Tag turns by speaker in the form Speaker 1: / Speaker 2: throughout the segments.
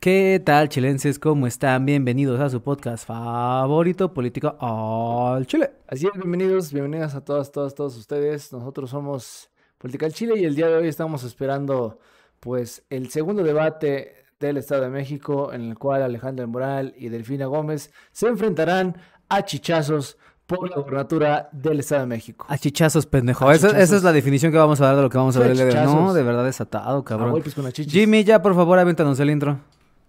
Speaker 1: ¿Qué tal, chilenses? ¿Cómo están? Bienvenidos a su podcast favorito, Política al Chile.
Speaker 2: Así es, bienvenidos, bienvenidas a todas, todas, todos ustedes. Nosotros somos Política al Chile y el día de hoy estamos esperando, pues, el segundo debate del Estado de México en el cual Alejandro Moral y Delfina Gómez se enfrentarán a chichazos por la gobernatura del Estado de México.
Speaker 1: A chichazos, pendejo. Esa, esa es la definición que vamos a dar de lo que vamos a ver. No, de verdad desatado,
Speaker 2: A
Speaker 1: cabrón.
Speaker 2: golpes con.
Speaker 1: Jimmy, ya por favor, avéntanos el intro.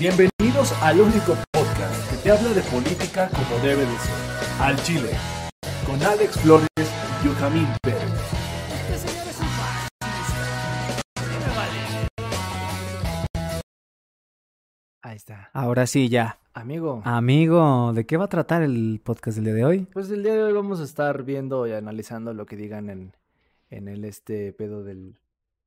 Speaker 3: Bienvenidos al único podcast que te habla de política como debe de ser. Al Chile. Con Alex Flores y Yujamín Pérez.
Speaker 2: Ahí está.
Speaker 1: Ahora sí, ya.
Speaker 2: Amigo,
Speaker 1: Amigo, ¿de qué va a tratar el podcast del día de hoy?
Speaker 2: pues el día de hoy vamos a estar viendo y analizando lo que digan en, en el este pedo del,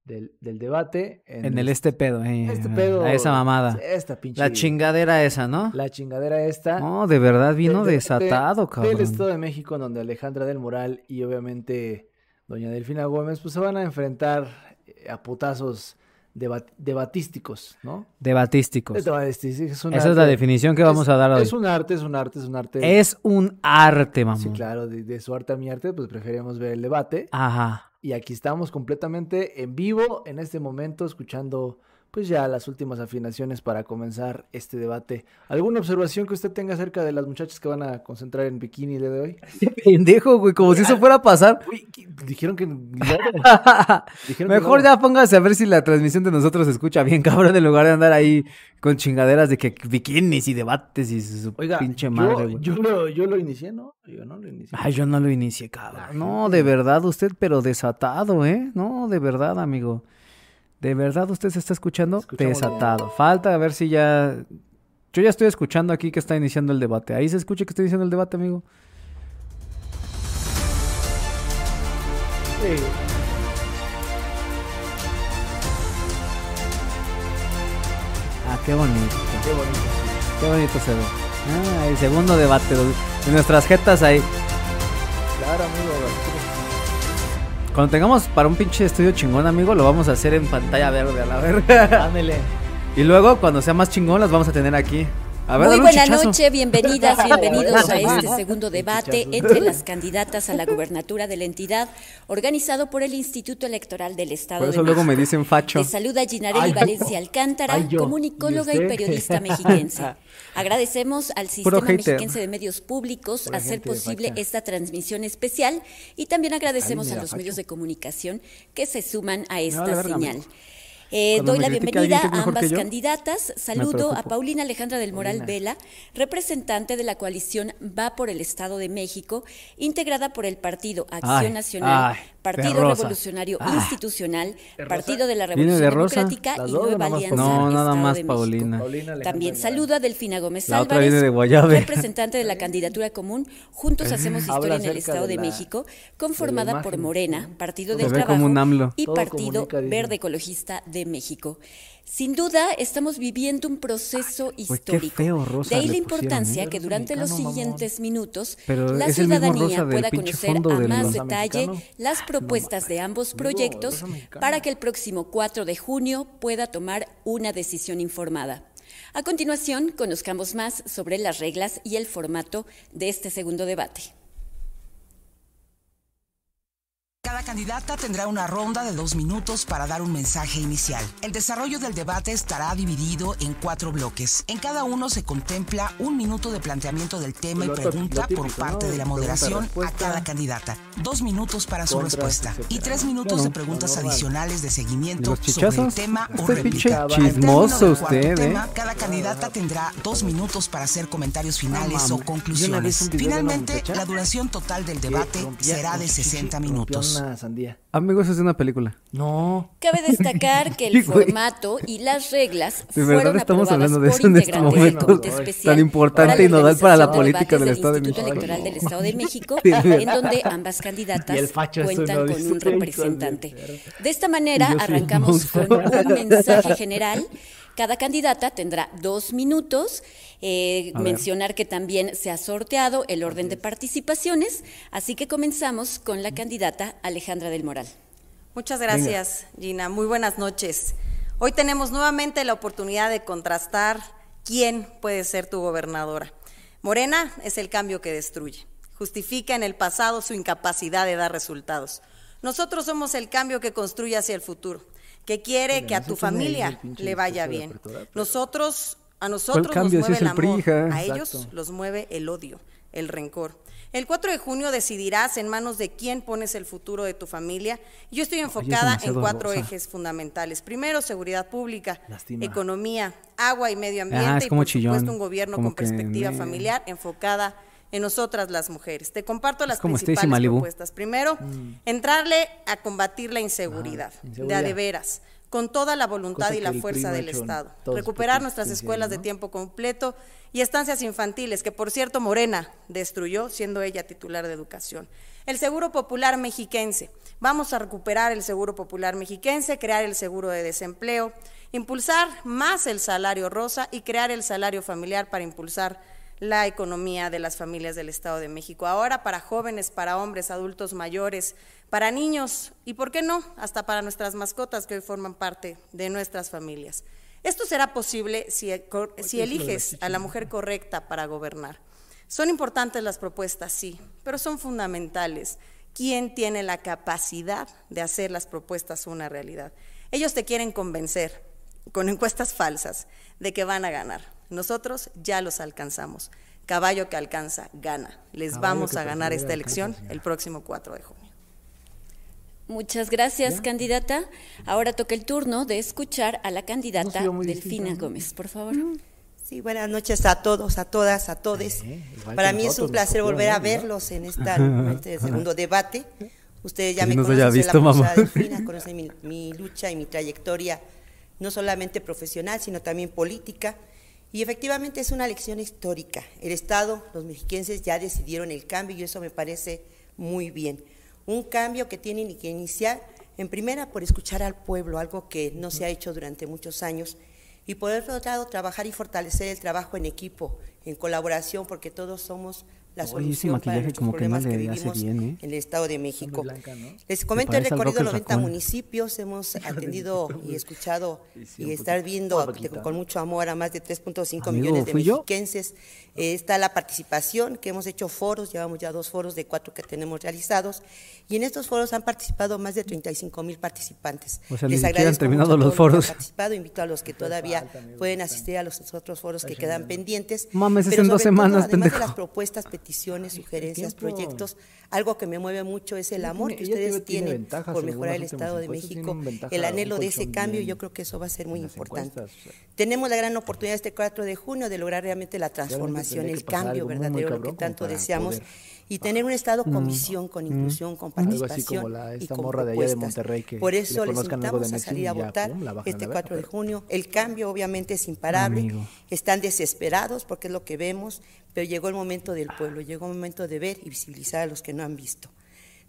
Speaker 2: del, del debate.
Speaker 1: En el este pedo, eh.
Speaker 2: Este pedo.
Speaker 1: A esa mamada.
Speaker 2: Esta pinche.
Speaker 1: La chingadera esa, ¿no?
Speaker 2: La chingadera esta.
Speaker 1: No, de verdad vino desatado, cabrón.
Speaker 2: Del Estado de México, donde Alejandra del Moral y obviamente doña Delfina Gómez, pues se van a enfrentar eh, a putazos debat- debatísticos, ¿no?
Speaker 1: Debatísticos.
Speaker 2: Debatísticos, es
Speaker 1: Esa es la definición que vamos
Speaker 2: es-
Speaker 1: a dar hoy.
Speaker 2: Es un arte, es un arte, es un arte.
Speaker 1: Es un arte, mamón.
Speaker 2: Sí, claro, de, de su arte a mi arte, pues preferimos ver el debate.
Speaker 1: Ajá.
Speaker 2: Y aquí estamos completamente en vivo en este momento, escuchando pues ya las últimas afinaciones para comenzar este debate. ¿Alguna observación que usted tenga acerca de las muchachas que van a concentrar en bikini el día de hoy?
Speaker 1: Pendejo, güey, como si eso fuera a pasar.
Speaker 2: Uy, dijeron que... Dijeron que
Speaker 1: Mejor
Speaker 2: no.
Speaker 1: ya póngase a ver si la transmisión de nosotros se escucha bien, cabrón, en lugar de andar ahí con chingaderas de que bikinis y debates y su
Speaker 2: Oiga,
Speaker 1: pinche
Speaker 2: yo-
Speaker 1: madre, güey.
Speaker 2: yo, lo, yo lo inicié, ¿no? Yo no lo inicié.
Speaker 1: Ay, yo no lo inicié, cabrón. No, de verdad, usted, pero desatado, ¿eh? No, de verdad, amigo. De verdad, usted se está escuchando
Speaker 2: Escuchamos
Speaker 1: desatado. Falta a ver si ya. Yo ya estoy escuchando aquí que está iniciando el debate. Ahí se escucha que está iniciando el debate, amigo.
Speaker 2: Sí.
Speaker 1: Ah, qué bonito.
Speaker 2: Qué bonito.
Speaker 1: Qué bonito se ve. Ah, el segundo debate. De nuestras jetas ahí.
Speaker 2: Claro, amigo.
Speaker 1: Cuando tengamos para un pinche estudio chingón, amigo, lo vamos a hacer en pantalla verde a la verga.
Speaker 2: Ándele.
Speaker 1: y luego, cuando sea más chingón, las vamos a tener aquí. A ver,
Speaker 4: Muy buena
Speaker 1: chichazo.
Speaker 4: noche, bienvenidas, bienvenidos a este segundo debate entre las candidatas a la gubernatura de la entidad, organizado por el Instituto Electoral del Estado
Speaker 1: Por
Speaker 4: de
Speaker 1: eso luego me dicen facho.
Speaker 4: Te saluda Ginarelli Valencia Alcántara,
Speaker 2: Ay,
Speaker 4: comunicóloga
Speaker 2: ¿Y
Speaker 4: periodista mexiquense. Agradecemos al Sistema. Mexiquense de Medios Públicos
Speaker 2: Pura
Speaker 4: hacer
Speaker 2: de
Speaker 4: posible esta transmisión especial y también agradecemos
Speaker 2: Ay,
Speaker 4: a los
Speaker 2: facho.
Speaker 4: medios de comunicación que se suman a esta señal. Eh, doy la bienvenida a ambas candidatas. Saludo a. Paulina Alejandra del Moral
Speaker 2: Paulina.
Speaker 4: Vela, representante de la coalición Va por el Estado de México, integrada por el Partido Acción
Speaker 1: Ay,
Speaker 4: Nacional,
Speaker 1: ay,
Speaker 4: Partido. Revolucionario
Speaker 1: Ay.
Speaker 4: Institucional, Partido de la
Speaker 1: ¿Viene
Speaker 4: Revolución
Speaker 1: de?
Speaker 4: Democrática y Nueva Alianza
Speaker 1: No, nada
Speaker 4: Estado
Speaker 1: más
Speaker 4: de México.
Speaker 1: Paulina.
Speaker 4: También saludo a Delfina Gómez
Speaker 1: La
Speaker 4: Álvarez,
Speaker 1: viene de Guayave.
Speaker 4: representante de la candidatura común Juntos Hacemos
Speaker 2: Habla
Speaker 4: Historia en el Estado
Speaker 2: de
Speaker 4: de,
Speaker 2: la-
Speaker 4: México, conformada por Morena. Partido del Trabajo
Speaker 1: un AMLO.
Speaker 4: y
Speaker 2: Todo
Speaker 4: Partido. Verde Ecologista de México. Sin duda, estamos viviendo un proceso
Speaker 1: qué
Speaker 4: histórico.
Speaker 1: feo rosa
Speaker 4: de ahí la
Speaker 1: pusieron,
Speaker 4: importancia
Speaker 1: ¿eh?
Speaker 4: que durante los
Speaker 2: mamón.
Speaker 4: siguientes minutos
Speaker 1: Pero
Speaker 4: la ciudadanía pueda conocer a más detalle
Speaker 2: mexicano.
Speaker 4: las propuestas de ambos proyectos para que el próximo 4 de junio pueda tomar una decisión informada. A continuación, conozcamos más sobre las reglas y el formato de este segundo debate.
Speaker 5: Cada candidata tendrá una ronda de dos minutos para dar un mensaje inicial. El desarrollo del debate estará dividido en cuatro bloques. En cada uno se contempla un minuto de planteamiento del tema y
Speaker 2: Lo-
Speaker 5: pregunta
Speaker 2: típico,
Speaker 5: por parte
Speaker 2: ¿no?
Speaker 5: de la moderación a cada candidata. Dos minutos para su respuesta y tres minutos
Speaker 1: Bueno,
Speaker 5: de preguntas adicionales de
Speaker 1: ¿Y
Speaker 5: seguimiento sobre el tema o
Speaker 1: Este
Speaker 5: réplica.
Speaker 1: Chismoso usted, ¿eh?
Speaker 5: tema, cada candidata tendrá dos minutos para hacer comentarios finales o conclusiones. Finalmente, la duración total del debate será de
Speaker 2: su chichi,
Speaker 5: 60
Speaker 2: rompía
Speaker 5: minutos.
Speaker 2: una sandía.
Speaker 1: Amigos, es una película.
Speaker 2: No.
Speaker 4: Cabe destacar que el formato y las reglas
Speaker 1: De verdad
Speaker 4: fueron
Speaker 1: estamos hablando de
Speaker 4: por
Speaker 1: eso en este
Speaker 4: integrantes del
Speaker 1: momento.
Speaker 4: Comité
Speaker 1: Tan importante y nodal para la política del
Speaker 4: debates
Speaker 1: Estado de
Speaker 4: Instituto
Speaker 1: México.
Speaker 4: Electoral del Estado de México, en donde ambas candidatas
Speaker 2: Y el facho es
Speaker 4: cuentan
Speaker 2: uno
Speaker 4: con un representante. De esta manera arrancamos con un mensaje general. Cada candidata tendrá dos minutos. Eh, mencionar que también se ha sorteado el orden de participaciones, así que comenzamos con la candidata Alejandra del Moral.
Speaker 6: Muchas gracias, Gina. Muy buenas noches. Hoy tenemos nuevamente la oportunidad de contrastar quién puede ser tu gobernadora. Morena es el cambio que destruye. Justifica en el pasado su incapacidad de dar resultados. Nosotros somos el cambio que construye hacia el futuro, que quiere que a tu familia le vaya bien. Nosotros, a nosotros nos mueve el amor, a ellos los mueve el odio, el rencor. El 4 de junio decidirás en manos de quién pones el futuro de tu familia. Yo estoy enfocada en cuatro ejes fundamentales. Primero, seguridad pública, economía, agua y medio ambiente
Speaker 1: Ah, es
Speaker 6: y por
Speaker 1: chillón,
Speaker 6: supuesto un gobierno
Speaker 1: como
Speaker 6: con perspectiva familiar enfocada en nosotras las mujeres. Te comparto las principales propuestas. Primero, entrarle a combatir la inseguridad, de a de veras, con toda la voluntad
Speaker 2: Cosa
Speaker 6: y la fuerza del Estado. Recuperar nuestras escuelas de tiempo completo y estancias infantiles, que por cierto Morena destruyó, siendo ella titular de educación. El Seguro Popular Mexiquense. Vamos a recuperar el Seguro Popular Mexiquense, crear el seguro de desempleo, impulsar más el salario rosa y crear el salario familiar para impulsar la economía de las familias del Estado de México. Ahora para jóvenes, para hombres, adultos mayores, para niños y, ¿por qué no?, hasta para nuestras mascotas que hoy forman parte de nuestras familias. Esto será posible si, si eliges a la mujer correcta para gobernar. Son importantes las propuestas, sí, pero son fundamentales. ¿Quién tiene la capacidad de hacer las propuestas una realidad? Ellos te quieren convencer con encuestas falsas de que van a ganar. Nosotros ya los alcanzamos. Caballo que alcanza, gana. Les
Speaker 2: Caballo
Speaker 6: vamos a ganar esta elección el próximo 4 de junio.
Speaker 4: Muchas gracias, candidata. Ahora toca el turno de escuchar a la candidata Delfina. Gómez, por favor.
Speaker 7: Sí, buenas noches a todos, a todas, a todes.
Speaker 2: igual
Speaker 7: Para mí es un placer volver a verlos en esta, este segundo debate. Ustedes ya me conocen,
Speaker 1: visto,
Speaker 7: la. Delfina, conocen mi, mi lucha y mi trayectoria, no solamente profesional, sino también política. Y efectivamente es una lección histórica. El Estado, los mexiquenses ya decidieron el cambio y eso me parece muy bien. Un cambio que tienen que iniciar en primera por escuchar al pueblo, algo que no se ha hecho durante muchos años, y por otro lado trabajar y fortalecer el trabajo en equipo, en colaboración, porque todos somos la
Speaker 1: Oye, ese
Speaker 7: solución para nuestros
Speaker 1: como que no
Speaker 7: problemas que, vivimos
Speaker 1: bien, ¿eh?
Speaker 7: en el Estado de México.
Speaker 2: blanca, ¿no?
Speaker 7: Les comento
Speaker 1: al
Speaker 7: recorrido
Speaker 1: Roque
Speaker 7: 90
Speaker 1: Raccoon.
Speaker 7: municipios, hemos atendido y escuchado y estar viendo con mucho amor a más de 3.5
Speaker 1: Amigo,
Speaker 7: millones de mexiquenses. Eh, está la participación, que hemos hecho foros, llevamos ya dos foros de cuatro que tenemos realizados, y en estos foros han participado más de 35 mil participantes.
Speaker 1: O sea, ni
Speaker 7: Les
Speaker 1: siquiera han
Speaker 7: agradezco
Speaker 1: terminado
Speaker 7: mucho
Speaker 1: los
Speaker 7: todos que han
Speaker 1: foros.
Speaker 7: participado, invito a los que todavía pueden asistir a los otros foros que quedan pendientes.
Speaker 1: Mames, es en dos
Speaker 7: sobre todo,
Speaker 1: semanas,
Speaker 7: además de las propuestas, peticiones, sugerencias, proyectos, algo que me mueve mucho es el amor que ustedes
Speaker 2: tiene
Speaker 7: tienen por mejorar el Estado de México, el anhelo de ese cambio,
Speaker 2: bien
Speaker 7: yo creo que eso va a ser muy importante.
Speaker 2: sea.
Speaker 7: Tenemos la gran oportunidad este 4 de junio de lograr realmente la transformación, el cambio verdadero, lo que tanto deseamos,
Speaker 2: poder
Speaker 7: y tener un Estado con visión, con inclusión, con
Speaker 2: Algo así
Speaker 7: participación
Speaker 2: como la-
Speaker 7: y con
Speaker 2: morra de allá de
Speaker 7: propuestas.
Speaker 2: Monterrey que
Speaker 7: Por
Speaker 2: le
Speaker 7: eso les invitamos a salir a
Speaker 2: ya,
Speaker 7: votar este
Speaker 2: verga,
Speaker 7: 4 de junio. El cambio obviamente es imparable,
Speaker 1: Amigo.
Speaker 7: están desesperados porque es lo que vemos, pero llegó el momento del pueblo, llegó el momento de ver y visibilizar a los que no han visto.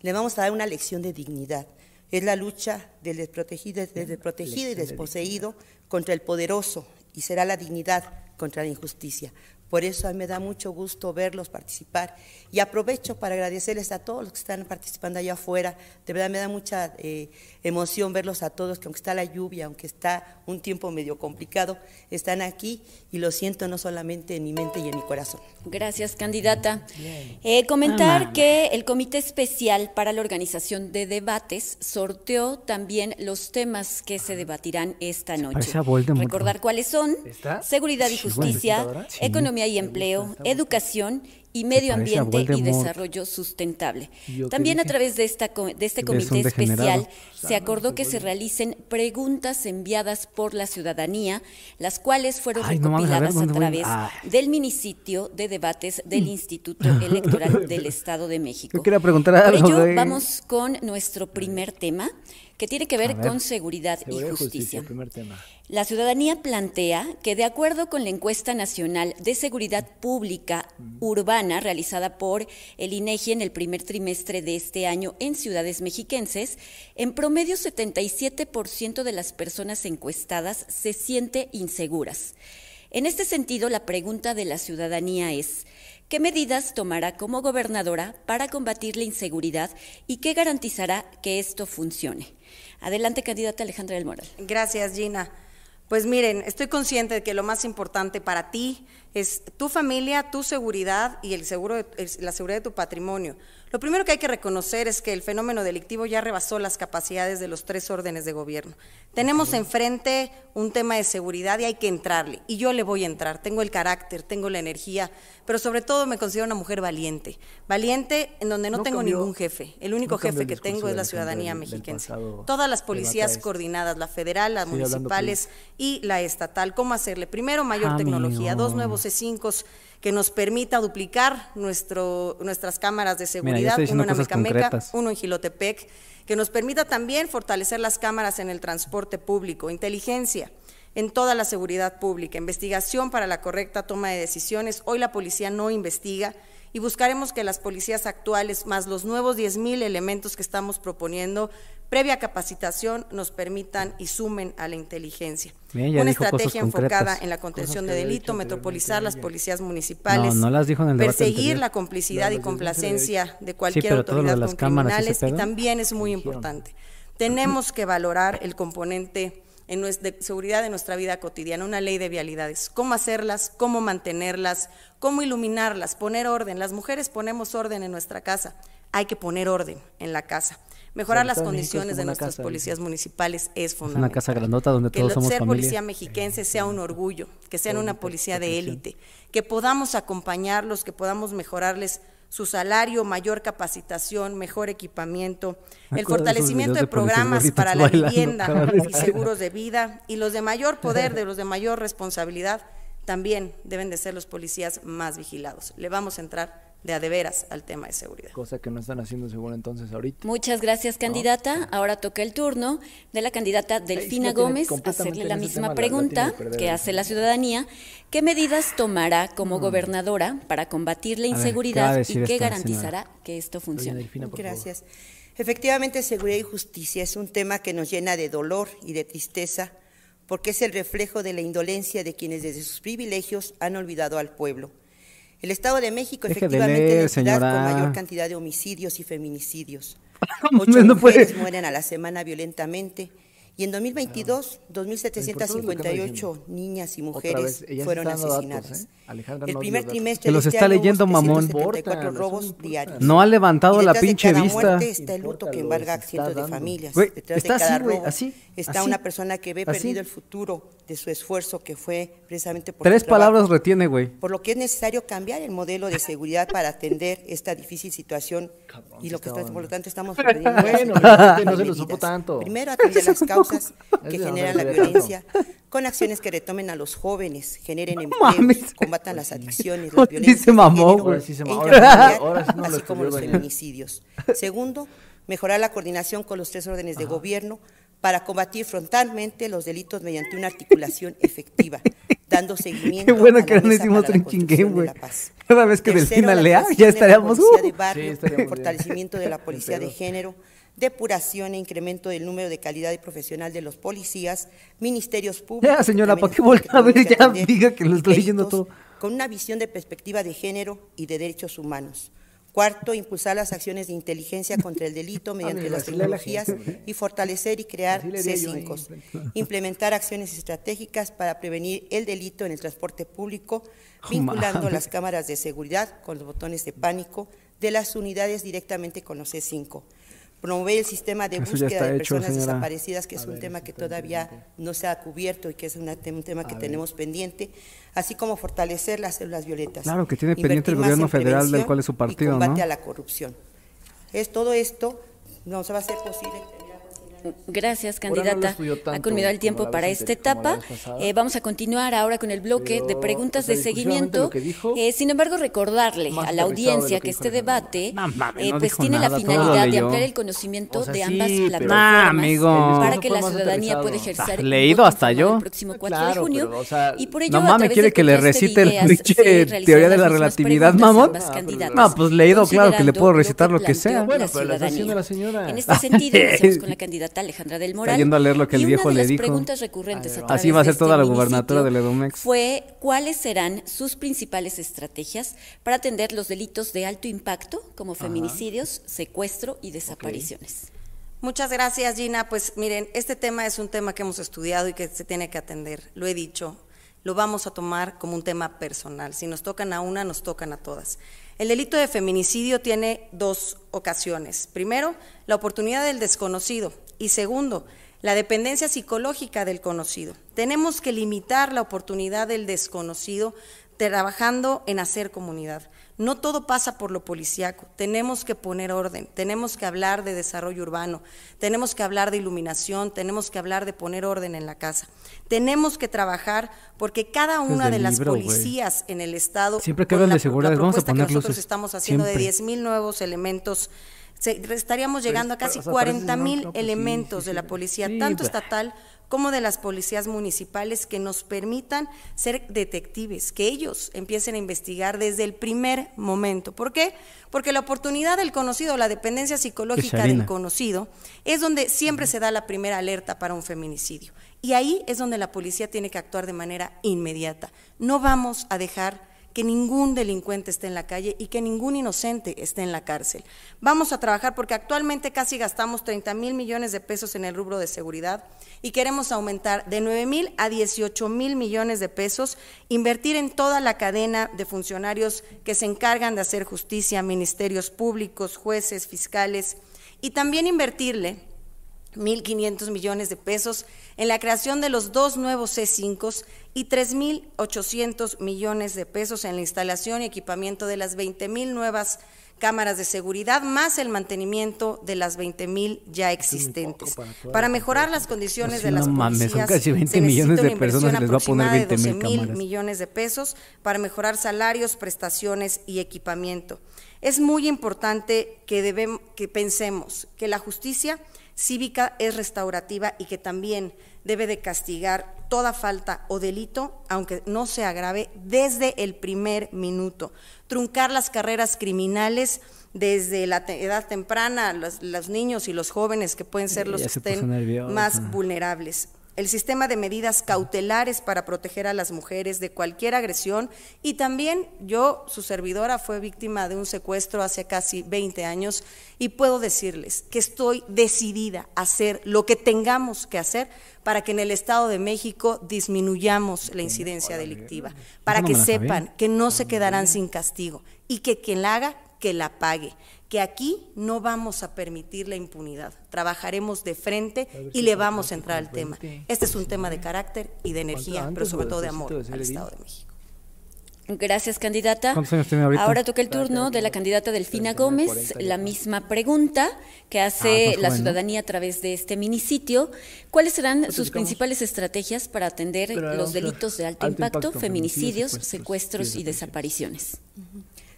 Speaker 7: Le vamos a dar una lección de dignidad. Es la lucha del desprotegido, del desprotegido y desposeído contra el poderoso y será la dignidad contra la injusticia. Por eso a mí me da mucho gusto verlos participar y aprovecho para agradecerles a todos los que están participando allá afuera. De verdad me da mucha eh, emoción verlos a todos, que aunque está la lluvia, aunque está un tiempo medio complicado, están aquí y lo siento no solamente en mi mente y en mi corazón.
Speaker 4: Gracias, candidata. Eh, comentar que el Comité Especial para la Organización de Debates sorteó también los temas que se debatirán esta noche. Recordar cuáles son
Speaker 2: ¿Está?
Speaker 4: seguridad y justicia.
Speaker 1: Sí.
Speaker 4: economía economía y empleo, educación y medio ambiente y desarrollo sustentable. También a través de, esta, de este comité especial se acordó que se realicen preguntas enviadas por la ciudadanía, las cuales fueron recopiladas a, través del minisitio de debates del Instituto Electoral del Estado de México.
Speaker 1: Yo quería preguntar algo.
Speaker 4: Por ello, vamos con nuestro primer tema que tiene que ver, con seguridad, y justicia. La ciudadanía plantea que de acuerdo con la encuesta nacional de seguridad pública urbana realizada por el INEGI en el primer trimestre de este año en ciudades mexiquenses, en promedio 77% de las personas encuestadas se siente inseguras. En este sentido, la pregunta de la ciudadanía es, ¿Qué medidas tomará como gobernadora para combatir la inseguridad y qué garantizará que esto funcione? Adelante, candidata Alejandra del Moral.
Speaker 6: Gracias, Gina. Pues miren, estoy consciente de que lo más importante para ti es tu familia, tu seguridad y la seguridad de tu patrimonio. Lo primero que hay que reconocer es que el fenómeno delictivo ya rebasó las capacidades de los tres órdenes de gobierno. Tenemos enfrente un tema de seguridad y hay que entrarle. Y yo le voy a entrar. Tengo el carácter, tengo la energía, pero sobre todo me considero una mujer valiente. Valiente en donde no, tengo ningún jefe. El único jefe que tengo es la ciudadanía mexiquense. Todas las policías coordinadas, la federal, las municipales y la estatal. ¿Cómo hacerle? Primero, mayor tecnología. Dos nuevos C5 que nos permita duplicar nuestro, nuestras cámaras de seguridad, uno en Amecameca, uno en Gilotepec, que nos permita también fortalecer las cámaras en el transporte público, inteligencia en toda la seguridad pública, investigación para la correcta toma de decisiones. Hoy la policía no investiga, y buscaremos que las policías actuales, más los nuevos 10.000 elementos que estamos proponiendo, previa capacitación, nos permitan y sumen a la inteligencia. Una estrategia enfocada en la contención de delito, metropolizar las policías municipales, perseguir la complicidad y complacencia de cualquier autoridad con criminales y también es muy importante. Tenemos que valorar el componente en nuestra, seguridad de nuestra vida cotidiana, una ley de vialidades, cómo hacerlas, cómo mantenerlas, cómo iluminarlas, poner orden. Las mujeres ponemos orden en nuestra casa, hay que poner orden en la casa. Mejorar las condiciones de nuestras policías municipales es fundamental.
Speaker 1: una casa grandota donde
Speaker 6: que
Speaker 1: todos somos
Speaker 6: ser policía mexiquense sea un orgullo, que sean una policía de élite, que podamos acompañarlos, que podamos mejorarles su salario, mayor capacitación, mejor equipamiento, el fortalecimiento de, programas para la vivienda y seguros de vida y los de mayor poder, de los de mayor responsabilidad, también deben de ser los policías más vigilados. Le vamos a entrar de a de veras al tema de seguridad.
Speaker 2: Cosa que no están haciendo según entonces ahorita.
Speaker 4: Muchas gracias, candidata. Ahora toca el turno de la candidata Delfina Gómez hacerle la misma pregunta que hace la ciudadanía. ¿Qué medidas tomará como mm. gobernadora para combatir la inseguridad y qué garantizará que esto funcione?
Speaker 7: gracias. Efectivamente, seguridad y justicia es un tema que nos llena de dolor y de tristeza porque es el reflejo de la indolencia de quienes desde sus privilegios han olvidado al pueblo el Estado de México efectivamente es la con mayor cantidad de homicidios y feminicidios. Ocho mujeres mueren a la semana violentamente y en 2022, 2.758 niñas y mujeres fueron asesinadas.
Speaker 1: ¿eh? El primer trimestre que los está leyendo mamón.
Speaker 7: robos diarios.
Speaker 1: No ha levantado la pinche vista.
Speaker 7: está el luto que embarga a cientos de familias.
Speaker 1: Detrás de cada robo
Speaker 7: está una persona que ve perdido el futuro de su esfuerzo que fue precisamente por
Speaker 1: Tres palabras retiene, güey.
Speaker 7: Por lo que es necesario cambiar el modelo de seguridad para atender esta difícil situación y lo que está, por lo tanto estamos
Speaker 2: bueno, no se lo supo tanto.
Speaker 7: Primero atender las causas que generan la violencia con acciones que retomen a los jóvenes, generen empleos, combatan las adicciones, las violencias así como los feminicidios. Segundo, mejorar la coordinación con los tres órdenes de gobierno para combatir frontalmente los delitos mediante una articulación efectiva, dando seguimiento
Speaker 1: Qué bueno a que no hicimos un chingue, güey. Cada vez que Delfina lea, ya estaríamos...
Speaker 7: Uh, de barrio, fortalecimiento de la policía de género, depuración e incremento del número de calidad y profesional de los policías, ministerios públicos...
Speaker 1: Ya, señora, ¿para qué volver a ver? Ya diga que lo estoy leyendo todo.
Speaker 7: Con una visión de perspectiva de género y de derechos humanos Cuarto, impulsar las acciones de inteligencia contra el delito mediante las tecnologías y fortalecer y crear C5. Implementar acciones estratégicas para prevenir el delito en el transporte público, vinculando las cámaras de seguridad con los botones de pánico de las unidades directamente con los C5 promover el sistema de
Speaker 1: Eso
Speaker 7: búsqueda de personas desaparecidas, que es un tema que todavía no se ha cubierto y que es una- un tema que tenemos pendiente, así como fortalecer las células violetas.
Speaker 1: Claro, que tiene pendiente el gobierno federal, del cual es su
Speaker 7: y
Speaker 1: partido,
Speaker 7: combate
Speaker 1: ¿no?
Speaker 7: a la corrupción. Es todo esto, no se va a hacer posible.
Speaker 4: Gracias,
Speaker 2: no
Speaker 4: candidata.
Speaker 2: estudió
Speaker 4: ha culminado el tiempo para esta etapa. Eh, vamos a continuar ahora con el bloque de
Speaker 2: Pero,
Speaker 4: preguntas
Speaker 2: o sea,
Speaker 4: de seguimiento.
Speaker 2: dijo,
Speaker 4: Eh, sin embargo, recordarle a la
Speaker 2: de
Speaker 4: audiencia
Speaker 2: que
Speaker 4: que este debate
Speaker 1: No mames,
Speaker 4: eh,
Speaker 1: no
Speaker 4: pues tiene
Speaker 1: nada,
Speaker 4: la finalidad de ampliar el conocimiento
Speaker 2: O sea,
Speaker 4: de
Speaker 2: sí,
Speaker 4: ambas
Speaker 2: pero-
Speaker 4: plataformas
Speaker 1: Nah,
Speaker 4: para que la ciudadanía pueda ejercer
Speaker 1: Ah,
Speaker 4: un
Speaker 1: leído hasta yo.
Speaker 4: el próximo 4 de
Speaker 2: Claro,
Speaker 4: junio
Speaker 2: pero, o sea,
Speaker 4: y por ello
Speaker 1: No mames, quiere
Speaker 4: de
Speaker 1: que le
Speaker 4: de
Speaker 1: recite la
Speaker 4: realizarán
Speaker 1: teoría de la relatividad, mamón.
Speaker 4: candidatas,
Speaker 1: No, pues leído, claro que le puedo recitar lo que sea.
Speaker 2: Bueno, pero la haciendo la señora.
Speaker 4: En este sentido, iniciamos con la candidata Alejandra del Moral.
Speaker 1: yendo a leer lo que el
Speaker 4: y
Speaker 1: viejo
Speaker 4: una de
Speaker 1: le
Speaker 4: las
Speaker 1: dijo.
Speaker 4: preguntas recurrentes a
Speaker 1: Así
Speaker 4: través
Speaker 1: va a
Speaker 4: de
Speaker 1: ser toda la
Speaker 4: este
Speaker 1: gubernatura del Edomex.
Speaker 4: Fue cuáles serán sus principales estrategias para atender los delitos de alto impacto, como feminicidios, secuestro y desapariciones.
Speaker 6: Muchas gracias, Gina. Pues miren, este tema es un tema que hemos estudiado y que se tiene que atender. Lo he dicho, lo vamos a tomar como un tema personal. Si nos tocan a una, nos tocan a todas. El delito de feminicidio tiene dos ocasiones. Primero, la oportunidad del desconocido y segundo, la dependencia psicológica del conocido. Tenemos que limitar la oportunidad del desconocido trabajando en hacer comunidad. No todo pasa por lo policíaco, tenemos que poner orden, tenemos que hablar de desarrollo urbano, tenemos que hablar de iluminación, tenemos que hablar de poner orden en la casa. Tenemos que trabajar porque cada una de las
Speaker 1: libro,
Speaker 6: policías en el estado
Speaker 1: Siempre que
Speaker 6: con
Speaker 1: hablan
Speaker 6: la-
Speaker 1: de seguridad, vamos a poner
Speaker 6: que nosotros
Speaker 1: luces,
Speaker 6: estamos haciendo de
Speaker 1: siempre.
Speaker 6: 10 mil nuevos elementos se- estaríamos llegando a casi
Speaker 2: o sea,
Speaker 6: 40
Speaker 2: parece-
Speaker 6: mil
Speaker 2: no, no, pues
Speaker 6: elementos
Speaker 2: sí,
Speaker 6: de la policía,
Speaker 2: Sí,
Speaker 6: tanto
Speaker 2: pues.
Speaker 6: estatal como de las policías municipales que nos permitan ser detectives, que ellos empiecen a investigar desde el primer momento. ¿Por qué? Porque la oportunidad del conocido, la dependencia psicológica del conocido, es donde siempre se da la primera alerta para un feminicidio. Y ahí es donde la policía tiene que actuar de manera inmediata. No vamos a dejar que ningún delincuente esté en la calle y que ningún inocente esté en la cárcel. Vamos a trabajar porque actualmente casi gastamos 30 mil millones de pesos en el rubro de seguridad y queremos aumentar de 9 mil a 18 mil millones de pesos, invertir en toda la cadena de funcionarios que se encargan de hacer justicia, ministerios públicos, jueces, fiscales, y también invertirle 1.500 millones de pesos en la creación de los dos nuevos C5 y 3.800 millones de pesos en la instalación y equipamiento de las 20.000 nuevas cámaras de seguridad, más el mantenimiento de las 20.000 ya existentes. Para mejorar las condiciones de las
Speaker 1: no mames, son
Speaker 6: policías,
Speaker 1: casi 20
Speaker 6: se necesita
Speaker 1: millones de
Speaker 6: una
Speaker 1: personas les va a poner
Speaker 6: aproximada de
Speaker 1: 20,000
Speaker 6: 12,000
Speaker 1: cámaras.
Speaker 6: millones de pesos para mejorar salarios, prestaciones y equipamiento. Es muy importante que, debem- que pensemos que la justicia cívica es restaurativa y que también debe de castigar toda falta o delito, aunque no se agrave, desde el primer minuto. Truncar las carreras criminales desde la te- edad temprana, los, los niños y los jóvenes que pueden ser los que estén más vulnerables. El sistema de medidas cautelares para proteger a las mujeres de cualquier agresión. Y también yo, su servidora, fue víctima de un secuestro hace casi 20 años y puedo decirles que estoy decidida a hacer lo que tengamos que hacer para que en el Estado de México disminuyamos la incidencia delictiva, para que sepan que no se quedarán sin castigo y que quien la haga, que la pague, que aquí no vamos a permitir la impunidad, trabajaremos de frente y le vamos a entrar al tema. Este es un tema de carácter y de energía, pero sobre todo de amor al Estado de México.
Speaker 4: Gracias, candidata.
Speaker 1: ¿Cuántos años tiene ahorita?
Speaker 4: Ahora toca el turno de la candidata Delfina Gómez, la misma pregunta que hace
Speaker 1: Ah, más
Speaker 4: la
Speaker 1: joven, ¿no?
Speaker 4: ciudadanía a través de este minisitio. ¿Cuáles serán sus principales estrategias para atender
Speaker 2: Pero
Speaker 4: los delitos de alto,
Speaker 2: Alto
Speaker 4: impacto,
Speaker 2: impacto,
Speaker 4: feminicidios,
Speaker 2: feminicidios,
Speaker 4: secuestros
Speaker 2: secuestros
Speaker 4: y desapariciones?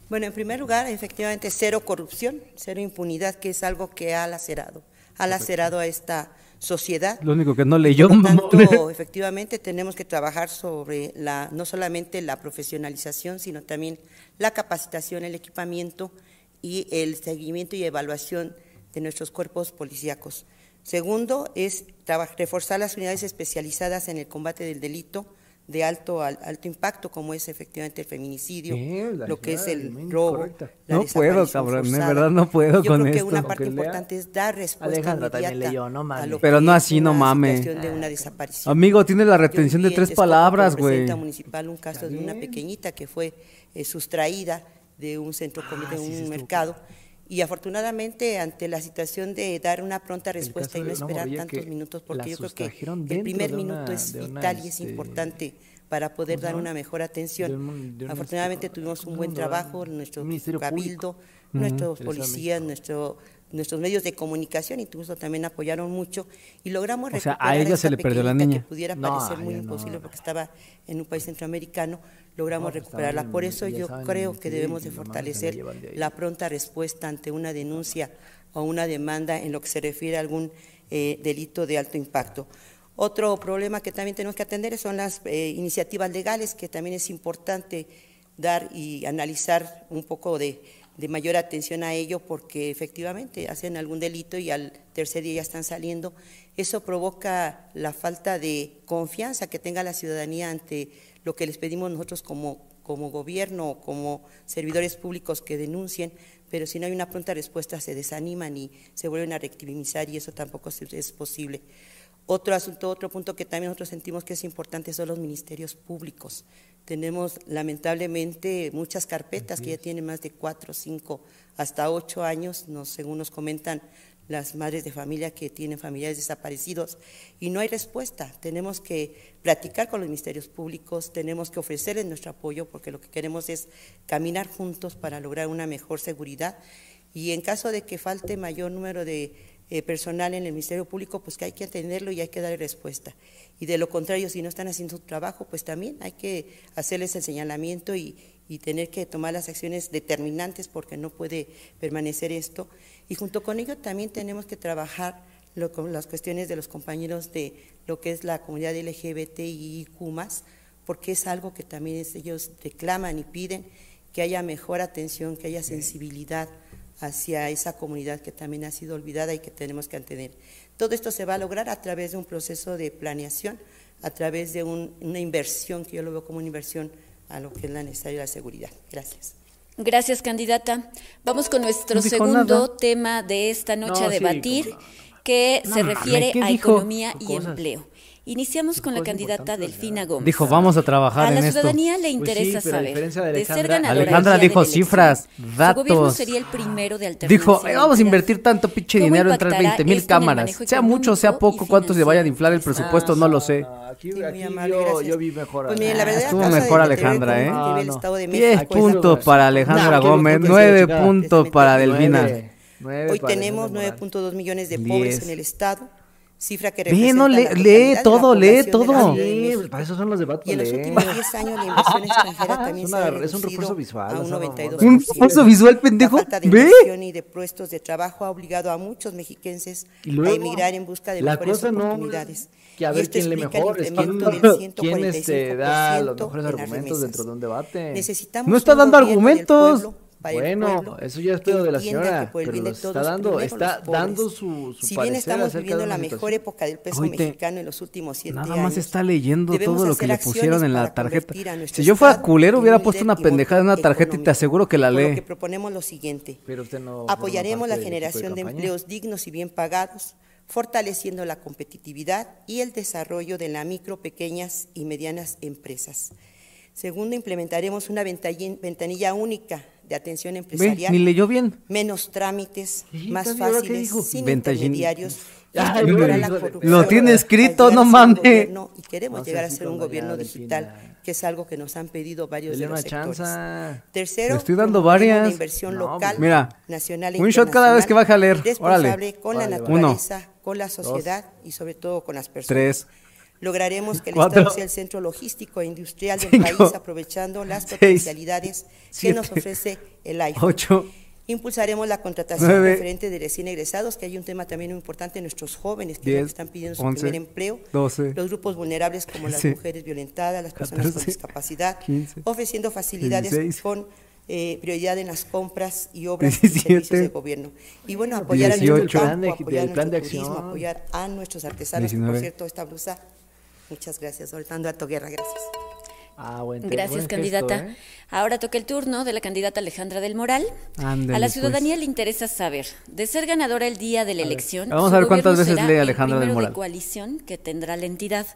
Speaker 7: Bueno, en primer lugar, efectivamente, cero corrupción, cero impunidad, que es algo que ha lacerado, ha lacerado a esta sociedad.
Speaker 1: Lo único que no leyó,
Speaker 7: Por lo tanto, efectivamente, tenemos que trabajar sobre la, no solamente la profesionalización, sino también la capacitación, el equipamiento y el seguimiento y evaluación de nuestros cuerpos policíacos. Segundo, es reforzar las unidades especializadas en el combate del delito de alto al- alto impacto, como es efectivamente el feminicidio, lo que es el robo,
Speaker 2: correcta.
Speaker 7: la
Speaker 1: No puedo, cabrón, de verdad no puedo
Speaker 7: Yo
Speaker 1: con
Speaker 7: creo que
Speaker 1: esto.
Speaker 7: una parte
Speaker 2: lea,
Speaker 7: importante es dar respuesta
Speaker 2: Alejandra también leyó, no mames.
Speaker 1: Pero no así, no
Speaker 7: una
Speaker 1: mames.
Speaker 7: de una desaparición.
Speaker 1: Amigo, tiene la retención de tres palabras, güey.
Speaker 7: municipal un caso de una pequeñita que fue eh, sustraída de un centro comercial, de un mercado Y afortunadamente, ante la situación de dar una pronta respuesta y no esperar tantos minutos, porque yo creo que el primer minuto es vital y es este, importante para poder dar una mejor atención. Afortunadamente tuvimos un buen trabajo, nuestro cabildo, nuestros policías, nuestro nuestros medios de comunicación incluso también apoyaron mucho y logramos
Speaker 1: o sea, a ella se le perdió la niña.
Speaker 7: que pudiera parecer muy imposible porque estaba en un país centroamericano logramos pues, recuperarla. Por eso yo creo que debemos de fortalecer la pronta respuesta ante una denuncia o una demanda en lo que se refiere a algún eh, delito de alto impacto. Otro problema que también tenemos que atender son las eh, iniciativas legales que también es importante dar y analizar un poco de de mayor atención a ello porque efectivamente hacen algún delito y al tercer día ya están saliendo. Eso provoca la falta de confianza que tenga la ciudadanía ante lo que les pedimos nosotros como, como gobierno como servidores públicos que denuncien, pero si no hay una pronta respuesta se desaniman y se vuelven a rectimizar y eso tampoco es posible. Otro asunto, otro punto que también nosotros sentimos que es importante son los ministerios públicos. Tenemos lamentablemente muchas carpetas que ya tienen más de cuatro, cinco, hasta ocho años, según nos comentan las madres de familia que tienen familiares desaparecidos y no hay respuesta. Tenemos que platicar con los ministerios públicos, tenemos que ofrecerles nuestro apoyo porque lo que queremos es caminar juntos para lograr una mejor seguridad y en caso de que falte mayor número de eh, personal en el Ministerio Público, pues que hay que atenderlo y hay que dar respuesta. Y de lo contrario, si no están haciendo su trabajo, pues también hay que hacerles el señalamiento y, tener que tomar las acciones determinantes porque no puede permanecer esto. Y junto con ello también tenemos que trabajar con las cuestiones de los compañeros de lo que es la comunidad LGBTIQ+, porque es algo que también ellos reclaman y piden que haya mejor atención, que haya sensibilidad hacia esa comunidad que también ha sido olvidada y que tenemos que tener. Todo esto se va a lograr a través de un proceso de planeación, a través de una inversión, que yo lo veo como una inversión a lo que es la necesaria la seguridad. Gracias.
Speaker 4: Gracias, candidata. Vamos con nuestro segundo tema de esta noche a debatir, que se refiere a economía y empleo. Iniciamos con la candidata Delfina Gómez.
Speaker 1: Dijo, vamos a trabajar
Speaker 4: en
Speaker 1: esto.
Speaker 4: A la ciudadanía le pues interesa saber. De, ser ganadora
Speaker 1: Alejandra dijo cifras, datos.
Speaker 4: Su gobierno sería el primero de
Speaker 1: Dijo, vamos a invertir tanto pinche dinero en traer 20 mil cámaras. Sea mucho, o sea poco, cuánto se vaya a inflar el presupuesto, no lo sé.
Speaker 2: Aquí, yo, vi mejor.
Speaker 7: Pues la verdad,
Speaker 1: Estuvo mejor Alejandra, ¿eh? 10 puntos para Alejandra Gómez, 9 puntos para Delfina.
Speaker 7: Hoy tenemos 9.2 millones de pobres en el estado cifra que
Speaker 1: representa no, lee, todo, lee todo.
Speaker 2: Sí, para eso son los debates.
Speaker 7: Y en los últimos 10 años la inversión extranjera también se ha
Speaker 2: Es un refuerzo visual.
Speaker 7: A un 92%.
Speaker 1: ¿Un refuerzo visual, pendejo?
Speaker 7: La falta de inversión y de puestos de trabajo ha obligado a muchos mexiquenses a emigrar en busca de mejores oportunidades.
Speaker 2: que a ver quién le mejor, es quién, quién este, da los mejores argumentos dentro de un debate.
Speaker 7: Necesitamos
Speaker 1: no está dando argumentos
Speaker 2: bueno, eso ya es pedo de la señora, pero lo está dando, está dando su, su
Speaker 7: Si bien estamos viviendo la mejor época del peso mexicano en los últimos siete
Speaker 1: nada
Speaker 7: años.
Speaker 1: Más está leyendo todo lo que le pusieron en la tarjeta. Si yo fuera culero hubiera puesto una pendejada en una tarjeta y te aseguro que la lee. Lo
Speaker 7: que proponemos lo siguiente. Apoyaremos la generación de empleos dignos y bien pagados, fortaleciendo la competitividad y el desarrollo de la micro, pequeñas y medianas empresas. Segundo, implementaremos una ventanilla única de atención empresarial.
Speaker 1: ni leyó bien.
Speaker 7: Menos trámites, más fáciles, sin intermediarios.
Speaker 1: lo tiene escrito, no mames.
Speaker 7: Y queremos llegar a ser un gobierno digital, que es algo que nos han pedido varios de los sectores. Tercero,
Speaker 1: estoy dando varias.
Speaker 7: inversión local,
Speaker 1: mira,
Speaker 7: nacional e
Speaker 1: un shot cada vez que a leer.
Speaker 7: Responsable con la naturaleza, con la sociedad y sobre todo con las personas.
Speaker 1: Tres.
Speaker 7: Lograremos que el Estado sea el centro logístico e industrial del país, aprovechando las potencialidades que nos ofrece el iPhone.
Speaker 1: Ocho,
Speaker 7: Impulsaremos la contratación referente de recién egresados, que hay un tema también muy importante, nuestros jóvenes que están pidiendo su primer empleo, los grupos vulnerables como las mujeres violentadas, las personas con discapacidad, ofreciendo facilidades con eh, prioridad en las compras y obras y servicios de gobierno. Y bueno, apoyar a nuestro campo, apoyar a nuestro turismo, apoyar a nuestros artesanos. Por cierto, esta blusa Muchas gracias, soltando a Guerra, gracias.
Speaker 4: Ah, gracias, candidata. ¿eh? Ahora toca el turno de la candidata Alejandra del Moral. a la pues. ciudadanía le interesa saber, de ser ganadora el día de la elección,
Speaker 1: vamos a ver cuántas veces lee Alejandra del Moral.
Speaker 4: de coalición que tendrá la entidad.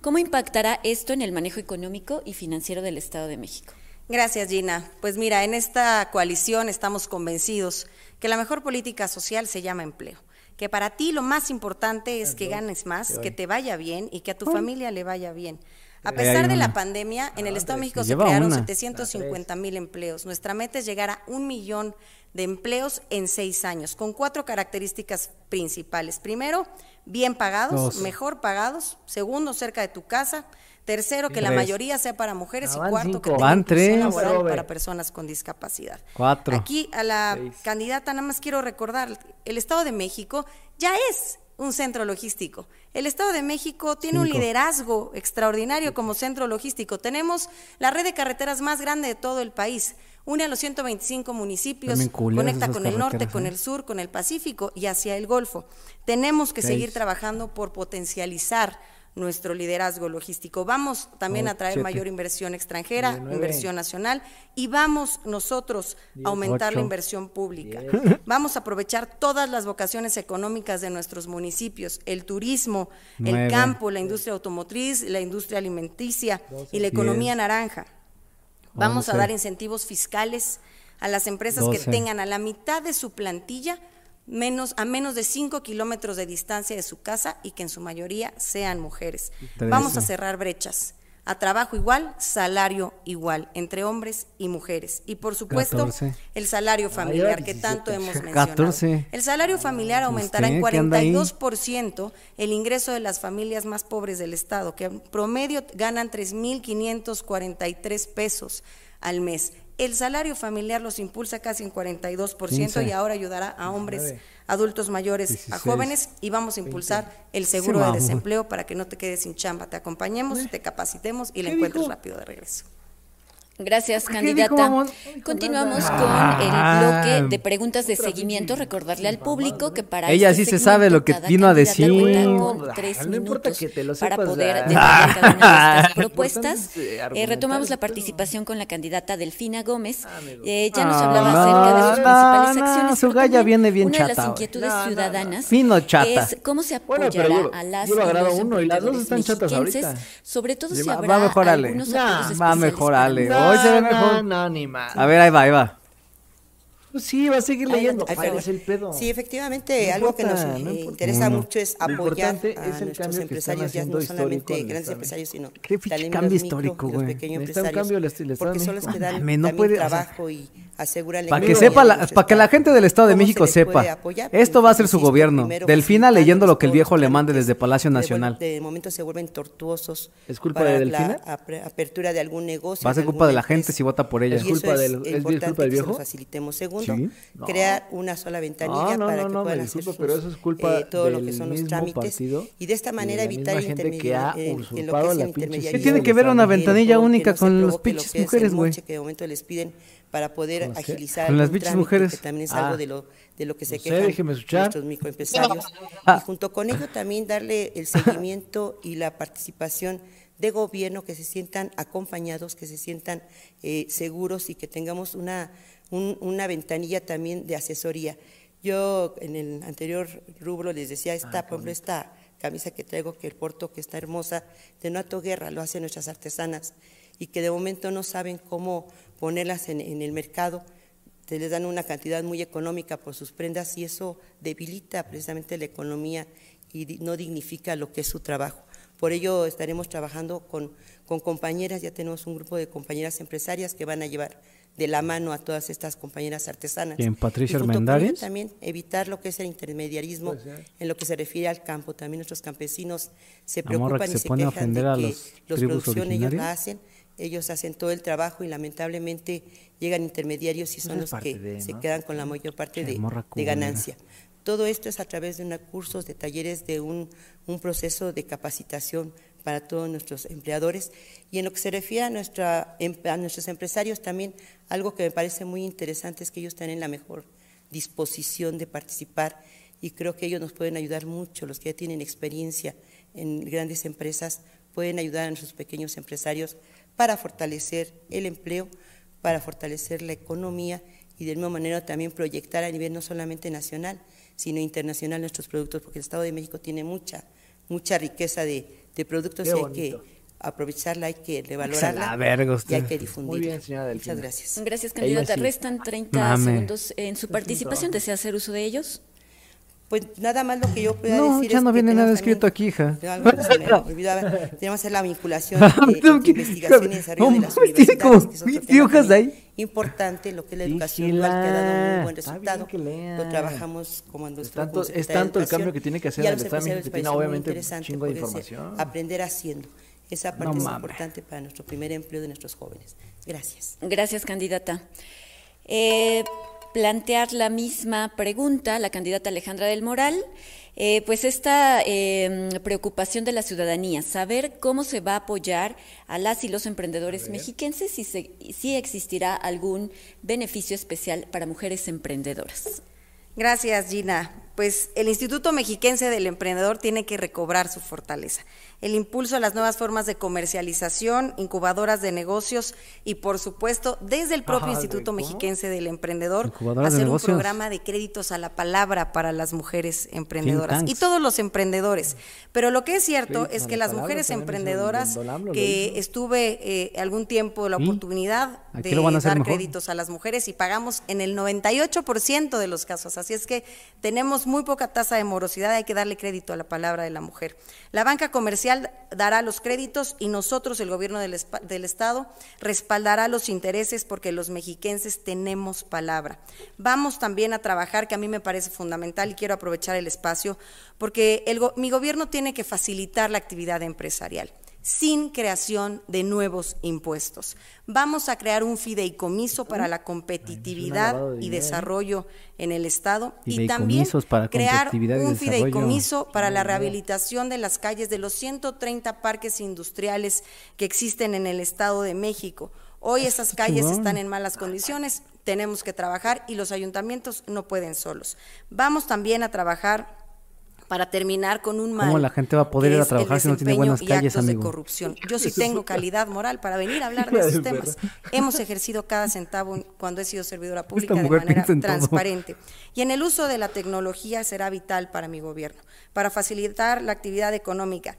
Speaker 4: ¿Cómo impactará esto en el manejo económico y financiero del Estado de México?
Speaker 6: Gracias, Gina. Pues mira, en esta coalición estamos convencidos que la mejor política social se llama empleo. Que para ti lo más importante es que ganes más, que te vaya bien y que a tu familia le vaya bien. A pesar de la pandemia, en el Estado de México se crearon 750 mil empleos. Nuestra meta es llegar a un millón de empleos en seis años, con cuatro características principales. Primero, bien pagados, mejor pagados. Segundo, cerca de tu casa. Tercero, que la mayoría sea para mujeres. y cuarto, que tenga
Speaker 1: tres.
Speaker 6: laboral para personas con discapacidad.
Speaker 1: Cuatro.
Speaker 6: Aquí a la candidata nada más quiero recordar, el Estado de México ya es un centro logístico. El Estado de México tiene un liderazgo extraordinario como centro logístico. Tenemos la red de carreteras más grande de todo el país. Une a los 125 municipios, conecta con el norte, con ¿eh? el sur, con el Pacífico y hacia el Golfo. Tenemos que seguir trabajando por potencializar nuestro liderazgo logístico. Vamos también a traer mayor inversión extranjera, inversión nacional y vamos nosotros a aumentar la inversión pública. Vamos a aprovechar todas las vocaciones económicas de nuestros municipios, el turismo, el campo, la industria automotriz, la industria alimenticia y la economía naranja. Vamos a dar incentivos fiscales a las empresas que tengan a la mitad de su plantilla menos, a menos de 5 kilómetros de distancia de su casa y que en su mayoría sean mujeres. Vamos a cerrar brechas. A trabajo igual, salario igual, entre hombres y mujeres. Y por supuesto, el salario familiar que tanto hemos mencionado. El salario familiar aumentará en 42% el ingreso de las familias más pobres del Estado, que en promedio ganan 3.543 pesos al mes. El salario familiar los impulsa casi en 42% y ahora ayudará a hombres, adultos mayores, a jóvenes y vamos a impulsar el seguro de desempleo para que no te quedes sin chamba. Te acompañemos, te capacitemos y le encuentres rápido de regreso.
Speaker 4: Gracias, candidata. Continuamos con el bloque de preguntas de seguimiento. Recordarle al público que para
Speaker 1: ella este sí se sabe lo que vino a decir.
Speaker 4: Con tres minutos para poder defender cada una de estas propuestas. Eh, retomamos la participación con la candidata Delfina Gómez. Ah, eh, ya nos hablaba acerca de sus principales acciones.
Speaker 1: Su galla viene bien
Speaker 4: una
Speaker 1: chata.
Speaker 4: Una de las inquietudes ciudadanas
Speaker 1: chata.
Speaker 4: es cómo se apoyará a las y los uno y las dos están chatas ahorita. Sobre todo si habrá algunos apoyos
Speaker 1: Va a mejorarle Hoy se ve mejor. No, ni más. A ver, ahí va, ahí va.
Speaker 2: Pues sí, va a seguir leyendo. es el pedo?
Speaker 7: Sí, efectivamente, algo que nos eh, interesa mucho es apoyar a nuestros empresarios, ya no solamente grandes empresarios, sino
Speaker 1: también cambio histórico,
Speaker 7: los pequeños empresarios, porque son los que dan trabajo y aseguran
Speaker 1: para que sepa, para que la gente del Estado de México sepa, esto va a ser su gobierno. Delfina leyendo lo que el viejo le mande desde Palacio Nacional.
Speaker 7: De momento se vuelven tortuosos.
Speaker 2: ¿Es culpa de Delfina?
Speaker 7: La apertura de algún negocio.
Speaker 1: Va a ser culpa de la gente si vota por ella.
Speaker 2: ¿Es culpa del, es culpa del
Speaker 7: facilitemos. Segundo, crear una sola ventanilla para que puedan hacer sus,
Speaker 2: pero eso es culpa
Speaker 7: eh, todo lo que son los trámites y de esta manera evitar el
Speaker 1: intermediario. ¿Qué tiene que ver una ventanilla única con los pinches mujeres, güey?
Speaker 7: Que de momento les piden para poder agilizar
Speaker 1: con las bichas mujeres
Speaker 7: que también es algo ah. de lo de lo que se quejan nuestros microempresarios y junto con ello también darle el seguimiento y la participación de gobierno que se sientan acompañados que se sientan eh, seguros y que tengamos una una ventanilla también de asesoría. Yo en el anterior rubro les decía, esta, ah, por ejemplo, esta camisa que traigo, que el porto, que está hermosa, de Noato Guerra, lo hacen nuestras artesanas y que de momento no saben cómo ponerlas en, el mercado. Se les dan una cantidad muy económica por sus prendas y eso debilita precisamente la economía y no dignifica lo que es su trabajo. Por ello estaremos trabajando con, con compañeras, ya tenemos un grupo de compañeras empresarias que van a llevar de la mano a todas estas compañeras artesanas.
Speaker 1: ¿Y en Patricia y
Speaker 7: También evitar lo que es el intermediarismo pues, en lo que se refiere al campo. También nuestros campesinos se preocupan y se, quejan de que los producciones ellos la hacen, ellos hacen todo el trabajo y lamentablemente llegan intermediarios y son los que se quedan con la mayor parte de, de ganancia. Todo esto es a través de unos cursos, de talleres, de un, un proceso de capacitación para todos nuestros empleadores. Y en lo que se refiere em, a nuestros empresarios también, algo que me parece muy interesante es que ellos están en la mejor disposición de participar y creo que ellos nos pueden ayudar mucho, los que ya tienen experiencia en grandes empresas, pueden ayudar a nuestros pequeños empresarios para fortalecer el empleo, para fortalecer la economía y de misma manera también proyectar a nivel no solamente nacional, sino internacional nuestros productos, porque el Estado de México tiene mucha, mucha riqueza de, de productos y hay que aprovecharla, hay que revalorarla
Speaker 1: la verga
Speaker 7: y hay que difundirla.
Speaker 2: Muy bien, señora Delfina.
Speaker 7: Muchas gracias.
Speaker 4: Gracias, candidata.
Speaker 2: sí.
Speaker 4: Restan 30
Speaker 1: Mame.
Speaker 4: segundos en su participación. ¿Desea hacer uso de ellos?
Speaker 7: Pues nada más lo que yo pueda
Speaker 1: No,
Speaker 7: decir
Speaker 1: ya
Speaker 7: es
Speaker 1: no
Speaker 7: que
Speaker 1: viene nada escrito aquí, hija.
Speaker 7: de algo que se me olvidaba. Tenemos que hacer la vinculación de,
Speaker 1: que-
Speaker 7: investigación y desarrollo de las
Speaker 1: tiene
Speaker 7: universidades,
Speaker 1: como
Speaker 7: que es otro
Speaker 1: 20
Speaker 7: tema
Speaker 1: hojas ahí.
Speaker 7: Importante, lo que es la educación dual, que ha dado
Speaker 2: Dígela.
Speaker 7: muy buen resultado. Lo trabajamos como nuestro
Speaker 2: Es tanto-
Speaker 7: como
Speaker 2: es tanto el cambio que tiene que hacer el Estado
Speaker 7: muy
Speaker 2: obviamente un
Speaker 7: interesante
Speaker 2: chingo de información.
Speaker 7: Aprender haciendo. Esa parte
Speaker 1: No
Speaker 7: es
Speaker 1: mames.
Speaker 7: importante para nuestro primer empleo de nuestros jóvenes. Gracias.
Speaker 4: Gracias, candidata. Eh, plantear la misma pregunta, la candidata Alejandra del Moral. Eh, pues esta eh, preocupación de la ciudadanía, saber cómo se va a apoyar a las y los emprendedores mexiquenses y se- y si existirá algún beneficio especial para mujeres emprendedoras.
Speaker 6: Gracias, Gina. Pues el Instituto Mexiquense del Emprendedor tiene que recobrar su fortaleza. El impulso a las nuevas formas de comercialización, incubadoras de negocios y, por supuesto, desde el propio Instituto
Speaker 2: ¿cómo?
Speaker 6: Mexiquense del Emprendedor, hacer un programa de créditos a la palabra para las mujeres emprendedoras y todos los emprendedores. Pero lo que es cierto
Speaker 2: Créditos
Speaker 6: es que
Speaker 2: la
Speaker 6: las mujeres emprendedoras que estuve eh, algún tiempo la
Speaker 1: ¿Y?
Speaker 6: oportunidad de dar
Speaker 1: mejor.
Speaker 6: créditos a las mujeres y pagamos en el 98% de los casos. Así es que tenemos muy poca tasa de morosidad, hay que darle crédito a la palabra de la mujer. La banca comercial dará los créditos y nosotros, el gobierno del, del Estado, respaldará los intereses porque los mexiquenses tenemos palabra. Vamos también a trabajar, que a mí me parece fundamental y quiero aprovechar el espacio, porque mi gobierno tiene que facilitar la actividad empresarial sin creación de nuevos impuestos. Vamos a crear un fideicomiso para la competitividad
Speaker 2: de
Speaker 6: y
Speaker 2: dinero.
Speaker 6: desarrollo en el Estado y también
Speaker 1: para
Speaker 6: crear un fideicomiso para la rehabilitación de las calles de los 130 parques industriales que existen en el Estado de México. Hoy esas calles están en malas condiciones, tenemos que trabajar y los ayuntamientos no pueden solos. Vamos también a trabajar para terminar con un mal.
Speaker 1: ¿Cómo la gente va a poder ir a trabajar si no tiene
Speaker 6: desempeño
Speaker 1: buenas
Speaker 6: y
Speaker 1: calles,
Speaker 6: actos de corrupción. Yo sí tengo calidad moral para venir a hablar de esos temas. Hemos ejercido cada centavo cuando he sido servidora pública de manera
Speaker 1: todo.
Speaker 6: transparente. Y en el uso de la tecnología será vital para mi gobierno, para facilitar la actividad económica.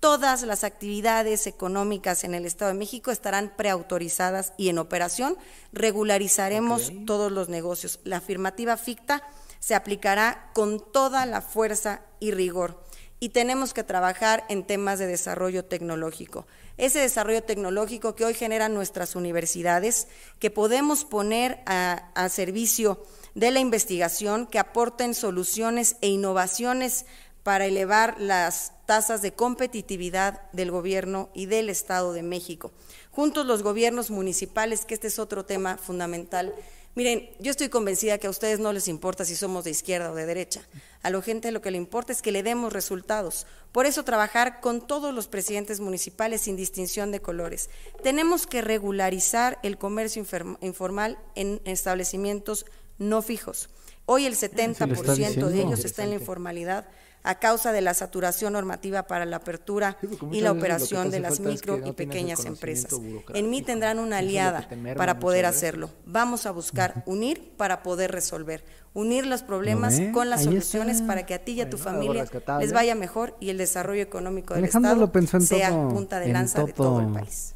Speaker 6: Todas las actividades económicas en el Estado de México estarán preautorizadas y en operación regularizaremos todos los negocios. La afirmativa ficta se aplicará con toda la fuerza y rigor. Y tenemos que trabajar en temas de desarrollo tecnológico. Ese desarrollo tecnológico que hoy generan nuestras universidades, que podemos poner a, servicio de la investigación, que aporten soluciones e innovaciones para elevar las tasas de competitividad del gobierno y del Estado de México. Juntos los gobiernos municipales, que este es otro tema fundamental. Miren, yo estoy convencida que a ustedes no les importa si somos de izquierda o de derecha. A la gente lo que le importa es que le demos resultados. Por eso trabajar con todos los presidentes municipales sin distinción de colores. Tenemos que regularizar el comercio informal en establecimientos no fijos. Hoy el 70%
Speaker 1: diciendo.
Speaker 6: de ellos está en la informalidad a causa de la saturación normativa para la apertura y la operación de las micro
Speaker 2: que no
Speaker 6: y pequeñas empresas. En mí tendrán una aliada para poder hacerlo. Vamos a buscar unir para poder resolver. Unir los problemas con las
Speaker 1: Ahí
Speaker 6: soluciones
Speaker 1: está.
Speaker 6: para que a ti y a tu familia les vaya mejor y el desarrollo económico del
Speaker 1: Alejandro
Speaker 6: Estado
Speaker 1: lo pensó en
Speaker 6: sea
Speaker 1: todo-
Speaker 6: punta de lanza de todo el país.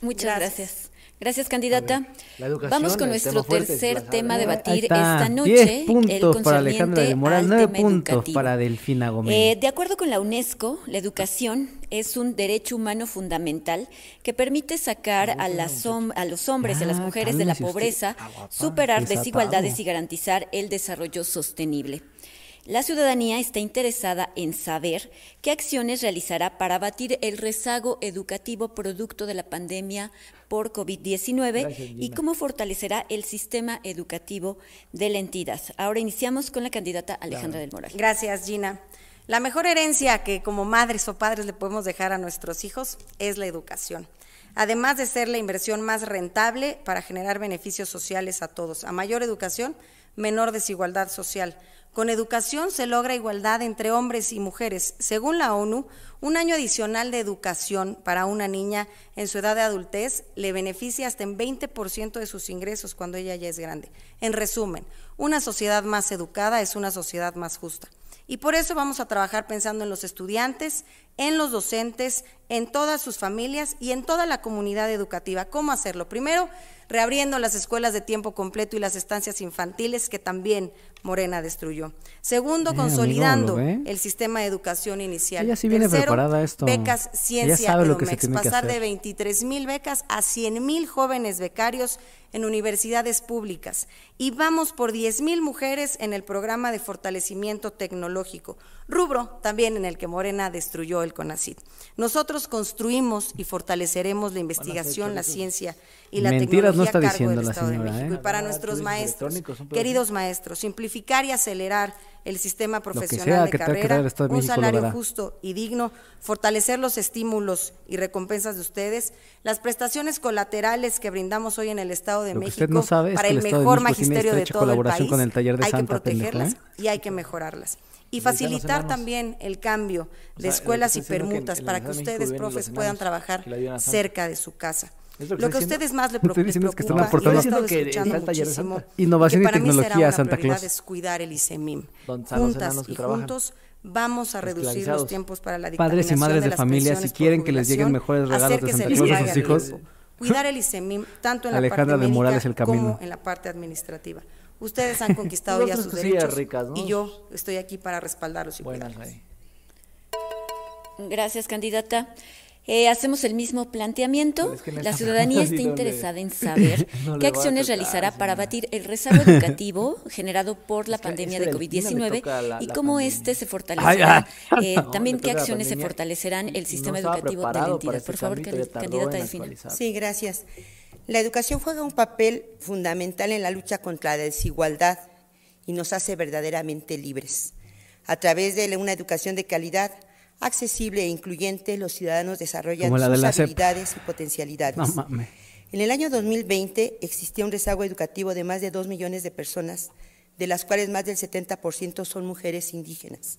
Speaker 4: Muchas
Speaker 6: Gracias.
Speaker 4: Gracias. Candidata.
Speaker 2: Ver,
Speaker 4: Vamos con nuestro
Speaker 2: fuerte,
Speaker 4: tercer tema a debatir esta
Speaker 1: 10
Speaker 4: noche. el
Speaker 1: puntos para Alejandra del Moral,
Speaker 4: al
Speaker 1: 9
Speaker 4: tema
Speaker 1: puntos
Speaker 4: educativo.
Speaker 1: para Delfina Gómez.
Speaker 4: Eh, de acuerdo con la UNESCO, la educación es un derecho humano fundamental que permite sacar a, las a los hombres y a las
Speaker 1: Ya,
Speaker 4: mujeres de la pobreza,
Speaker 1: Ah,
Speaker 4: superar desigualdades y garantizar el desarrollo sostenible. La ciudadanía está interesada en saber qué acciones realizará para abatir el rezago educativo producto de la pandemia por COVID-19 y cómo fortalecerá el sistema educativo de la entidad. Ahora iniciamos con la candidata Alejandra del Moral.
Speaker 6: Gracias, Gina. La mejor herencia que como madres o padres le podemos dejar a nuestros hijos es la educación. Además de ser la inversión más rentable para generar beneficios sociales a todos. A mayor educación, menor desigualdad social. Con educación se logra igualdad entre hombres y mujeres. Según la ONU, Un año adicional de educación para una niña en su edad de adultez le beneficia hasta en 20% de sus ingresos cuando ella ya es grande. En resumen, una sociedad más educada es una sociedad más justa. Y por eso vamos a trabajar pensando en los estudiantes, en los docentes, en todas sus familias y en toda la comunidad educativa. ¿Cómo hacerlo? Primero, reabriendo las escuelas de tiempo completo y las estancias infantiles que también Morena destruyó. Segundo,
Speaker 1: Eh,
Speaker 6: consolidando el sistema de educación inicial.
Speaker 1: Ella sí viene
Speaker 6: Tercero,
Speaker 1: preparada a esto.
Speaker 6: becas ciencia
Speaker 1: sabe lo que se
Speaker 6: Edomex,
Speaker 1: tiene que
Speaker 6: pasar de
Speaker 1: hacer.
Speaker 6: 23 mil becas a 100 mil jóvenes becarios en universidades públicas. Y vamos por 10 mil mujeres en el programa de fortalecimiento tecnológico, rubro también en el que Morena destruyó el CONACID. Nosotros construimos y fortaleceremos la investigación, la ciencia y la
Speaker 1: Mentiras no
Speaker 6: tecnología
Speaker 1: está
Speaker 6: a cargo
Speaker 1: diciendo
Speaker 6: del
Speaker 1: la
Speaker 6: Estado
Speaker 1: señora,
Speaker 6: de México.
Speaker 1: ¿eh?
Speaker 6: Y para
Speaker 2: Ah,
Speaker 6: nuestros maestros, queridos maestros, simplificar y acelerar el sistema
Speaker 1: sea
Speaker 6: profesional de
Speaker 1: que tenga que
Speaker 6: carrera, un
Speaker 1: México
Speaker 6: salario justo y digno, fortalecer los estímulos y recompensas de ustedes, las prestaciones colaterales que brindamos hoy en el Estado de
Speaker 1: Lo
Speaker 6: México
Speaker 1: usted no sabe es
Speaker 6: para
Speaker 1: que
Speaker 6: el
Speaker 1: el Estado de
Speaker 6: mejor magisterio de todo el país,
Speaker 1: con el taller de
Speaker 6: hay
Speaker 1: Santa,
Speaker 6: que protegerlas
Speaker 1: pendejo,
Speaker 6: y hay que mejorarlas. Y facilitar también el cambio
Speaker 2: O
Speaker 6: de
Speaker 2: sea,
Speaker 6: escuelas y
Speaker 2: que
Speaker 6: permutas
Speaker 2: en
Speaker 6: para que ustedes, profes, puedan trabajar cerca de su casa.
Speaker 2: Es lo que
Speaker 6: Lo que a ustedes más le preocupa,
Speaker 1: diciendo es que están
Speaker 6: preocupa,
Speaker 1: aportando-
Speaker 6: y he
Speaker 2: que
Speaker 6: escuchando
Speaker 2: de
Speaker 6: muchísimo.
Speaker 1: Innovación
Speaker 6: que
Speaker 1: y
Speaker 6: para mí será
Speaker 1: tecnología,
Speaker 6: una
Speaker 1: Santa
Speaker 6: prioridad
Speaker 1: Claus.
Speaker 6: es cuidar el ICEMIM. Juntas y
Speaker 2: trabajan.
Speaker 6: juntos vamos a reducir los tiempos para la
Speaker 1: Padres y
Speaker 6: dictaminación
Speaker 1: madres de
Speaker 6: las
Speaker 1: familia,
Speaker 6: pensiones
Speaker 1: si quieren que les lleguen mejores regalos de
Speaker 6: hacer que
Speaker 1: Santa
Speaker 6: se
Speaker 1: Claus
Speaker 6: les
Speaker 1: a sus hijos.
Speaker 6: Cuidar el ICEMIM tanto en la
Speaker 1: Alejandra
Speaker 6: parte
Speaker 1: de Morales, el camino.
Speaker 6: como en la parte administrativa. Ustedes han conquistado ya sus derechos
Speaker 2: ricas, ¿no?
Speaker 6: y yo estoy aquí para respaldarlos y
Speaker 2: Buenas
Speaker 6: cuidarlos.
Speaker 2: ahí.
Speaker 4: Gracias, candidata. Eh, hacemos el mismo planteamiento.
Speaker 2: Es que
Speaker 4: la ciudadanía está
Speaker 2: le-
Speaker 4: interesada en saber
Speaker 2: no
Speaker 4: qué acciones
Speaker 2: tocar,
Speaker 4: realizará para
Speaker 2: señora.
Speaker 4: batir el rezago educativo generado por la
Speaker 2: Es que
Speaker 4: pandemia de
Speaker 2: del Pino le
Speaker 4: COVID-19
Speaker 2: toca la-
Speaker 4: y cómo este se fortalecerá.
Speaker 1: Ay,
Speaker 4: Eh,
Speaker 2: No,
Speaker 4: también qué acciones se fortalecerán el sistema
Speaker 2: no
Speaker 4: educativo de la entidad. Por favor, candidata.
Speaker 7: Sí, gracias. La educación juega un papel fundamental en la lucha contra la desigualdad y nos hace verdaderamente libres. A través de una educación de calidad, accesible e incluyente, los ciudadanos desarrollan
Speaker 1: de
Speaker 7: sus
Speaker 1: SEP.
Speaker 7: habilidades y potencialidades.
Speaker 1: No mames.
Speaker 7: En el año 2020 existía un rezago educativo de más de 2 millones de personas, de las cuales más del 70% son mujeres indígenas.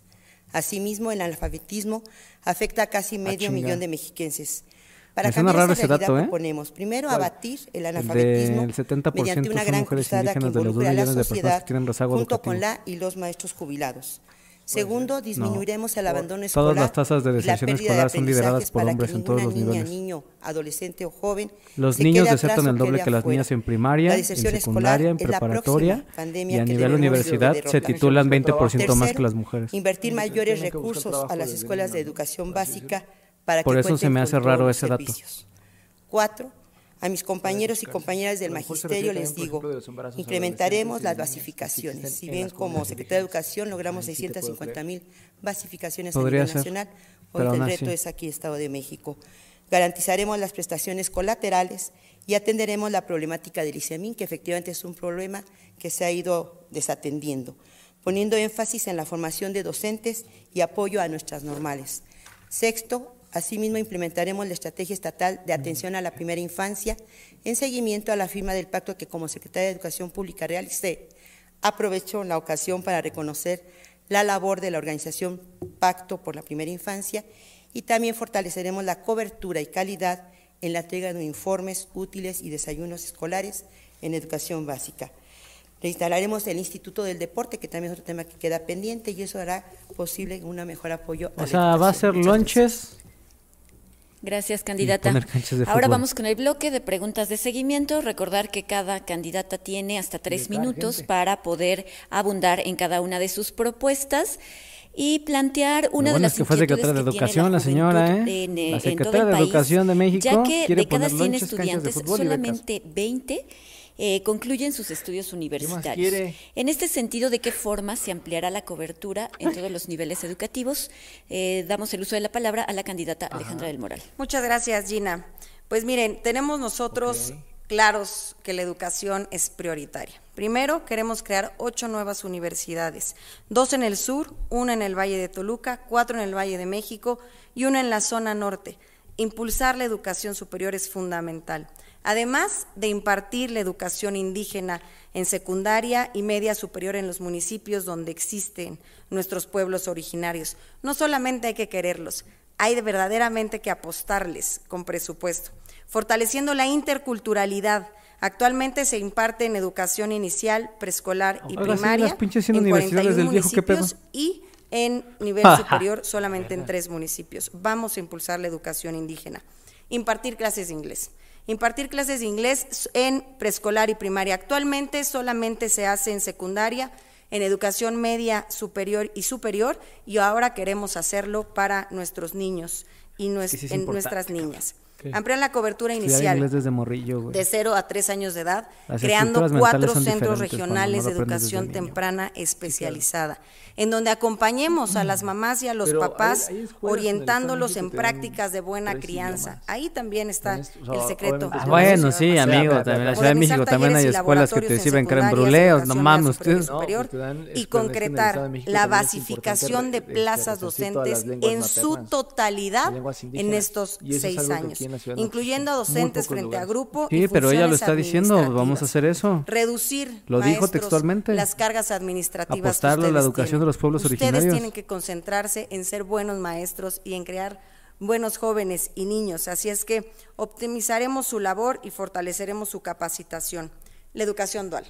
Speaker 7: Asimismo, el analfabetismo afecta a casi medio
Speaker 1: chinga.
Speaker 7: millón de mexiquenses. Para
Speaker 1: Me
Speaker 7: cambiar
Speaker 1: ese
Speaker 7: realidad
Speaker 1: dato, ¿eh?
Speaker 7: proponemos, primero, abatir el analfabetismo
Speaker 1: del 70%
Speaker 7: mediante una gran cruzada que involucre a la sociedad junto con la y los maestros jubilados. Segundo, disminuiremos el abandono
Speaker 1: Todas
Speaker 7: escolar
Speaker 1: las tasas de deserción
Speaker 7: pérdida de
Speaker 1: escolar son lideradas
Speaker 7: aprendizajes
Speaker 1: por
Speaker 7: para
Speaker 1: hombres en todos los
Speaker 7: niña,
Speaker 1: niveles.
Speaker 7: niño, adolescente o joven
Speaker 1: Los niños desertan el doble que las niñas en primaria, en secundaria, en
Speaker 7: escolar
Speaker 1: preparatoria y a nivel universidad se titulan 20% más
Speaker 7: Tercero,
Speaker 1: que las mujeres.
Speaker 7: Invertir mayores recursos a las escuelas de
Speaker 2: ¿no?
Speaker 7: educación básica para
Speaker 1: Por
Speaker 7: que
Speaker 1: eso se
Speaker 7: cuenten
Speaker 1: me
Speaker 7: con
Speaker 1: hace raro ese dato.
Speaker 7: servicios. Cuatro, a mis compañeros y compañeras del magisterio les digo, incrementaremos las basificaciones. Si
Speaker 2: en
Speaker 7: bien como Secretaría de. Educación logramos
Speaker 2: Ahí sí te puedo
Speaker 7: 650 mil basificaciones a nivel nacional, hoy el reto es aquí Estado de México. Garantizaremos las prestaciones colaterales y atenderemos la problemática del ICEMIN, que efectivamente es un problema que se ha ido desatendiendo, poniendo énfasis en la formación de docentes y apoyo a nuestras normales. Sexto, asimismo implementaremos la estrategia estatal de atención a la primera infancia en seguimiento a la firma del pacto que como Secretaria de Educación Pública realicé. Aprovecho la ocasión para reconocer la labor de la organización Pacto por la Primera Infancia y también fortaleceremos la cobertura y calidad en la entrega de informes útiles y desayunos escolares en educación básica. Reinstalaremos el Instituto del Deporte, que también es otro tema que queda pendiente, y eso hará posible un mejor apoyo. a
Speaker 1: O
Speaker 7: la
Speaker 1: sea, va a ser lonches.
Speaker 4: Gracias, candidata. Ahora vamos con el bloque de preguntas de seguimiento. Recordar que cada candidata tiene hasta tres minutos para poder abundar en cada una de sus propuestas y plantear una de las
Speaker 1: es que fue secretaria de Educación la señora, ¿eh?
Speaker 4: en,
Speaker 1: La
Speaker 4: en todo el
Speaker 1: secretaria de
Speaker 4: país,
Speaker 1: Educación de México
Speaker 4: ya que
Speaker 1: quiere
Speaker 4: de cada
Speaker 1: poner
Speaker 4: 100
Speaker 1: lonches, canchas de
Speaker 4: estudiantes solamente 20 eh, concluyen sus estudios universitarios.
Speaker 2: quiere?
Speaker 4: En este sentido, ¿de qué forma se ampliará la cobertura en todos los niveles educativos? Eh, damos el uso de la palabra a la candidata Alejandra del Moral.
Speaker 6: Muchas gracias, Gina. Pues miren, tenemos nosotros claros que la educación es prioritaria. Primero, queremos crear ocho nuevas universidades, dos en el sur, una en el Valle de Toluca, cuatro en el Valle de México y una en la zona norte. Impulsar la educación superior es fundamental. Además de impartir la educación indígena en secundaria y media superior en los municipios donde existen nuestros pueblos originarios. No solamente hay que quererlos, hay verdaderamente que apostarles con presupuesto, fortaleciendo la interculturalidad. Actualmente se imparte en educación inicial, preescolar y primaria en
Speaker 1: universidades
Speaker 6: 41
Speaker 1: del
Speaker 6: municipios y en nivel superior solamente en tres municipios. Vamos a impulsar la educación indígena. Impartir clases de inglés. Impartir clases de inglés en preescolar y primaria. Actualmente solamente se hace en secundaria, en educación media, superior y superior, y ahora queremos hacerlo para nuestros niños y nues-
Speaker 1: Sí, sí es
Speaker 6: en nuestras niñas. Ampliar la cobertura inicial
Speaker 1: inglés desde morrillo, güey.
Speaker 6: de 0 a 3 años de edad,
Speaker 1: Las
Speaker 6: creando cuatro centros regionales
Speaker 1: no
Speaker 6: de educación temprana especializada, en donde acompañemos a las mamás y a los
Speaker 2: Pero
Speaker 6: papás
Speaker 2: hay
Speaker 6: orientándolos en prácticas de buena crianza.
Speaker 2: idiomas.
Speaker 6: Ahí también está
Speaker 2: o sea,
Speaker 6: el secreto.
Speaker 1: Ah, bueno, sí, amigo, también en la. Ciudad de México también hay
Speaker 6: talleres y
Speaker 1: escuelas que te
Speaker 6: laboratorios en
Speaker 1: sirven creme brûlée, no mames, ustedes...
Speaker 6: superior superior
Speaker 2: No, pues dan
Speaker 6: y concretar la basificación de plazas docentes en su totalidad en estos seis años,
Speaker 2: la ciudad no
Speaker 6: incluyendo a docentes frente a grupo y
Speaker 1: Sí, pero ella lo está diciendo, vamos a
Speaker 6: administrativas.
Speaker 1: hacer eso.
Speaker 6: Reducir
Speaker 1: Lo dijo
Speaker 6: maestros,
Speaker 1: textualmente.
Speaker 6: las cargas administrativas.
Speaker 1: Apostarle a la
Speaker 6: ustedes
Speaker 1: educación
Speaker 6: tienen.
Speaker 1: de los pueblos
Speaker 6: Ustedes
Speaker 1: originarios.
Speaker 6: tienen que concentrarse en ser buenos maestros y en crear buenos jóvenes y niños. Así es que optimizaremos su labor y fortaleceremos su capacitación. La educación dual.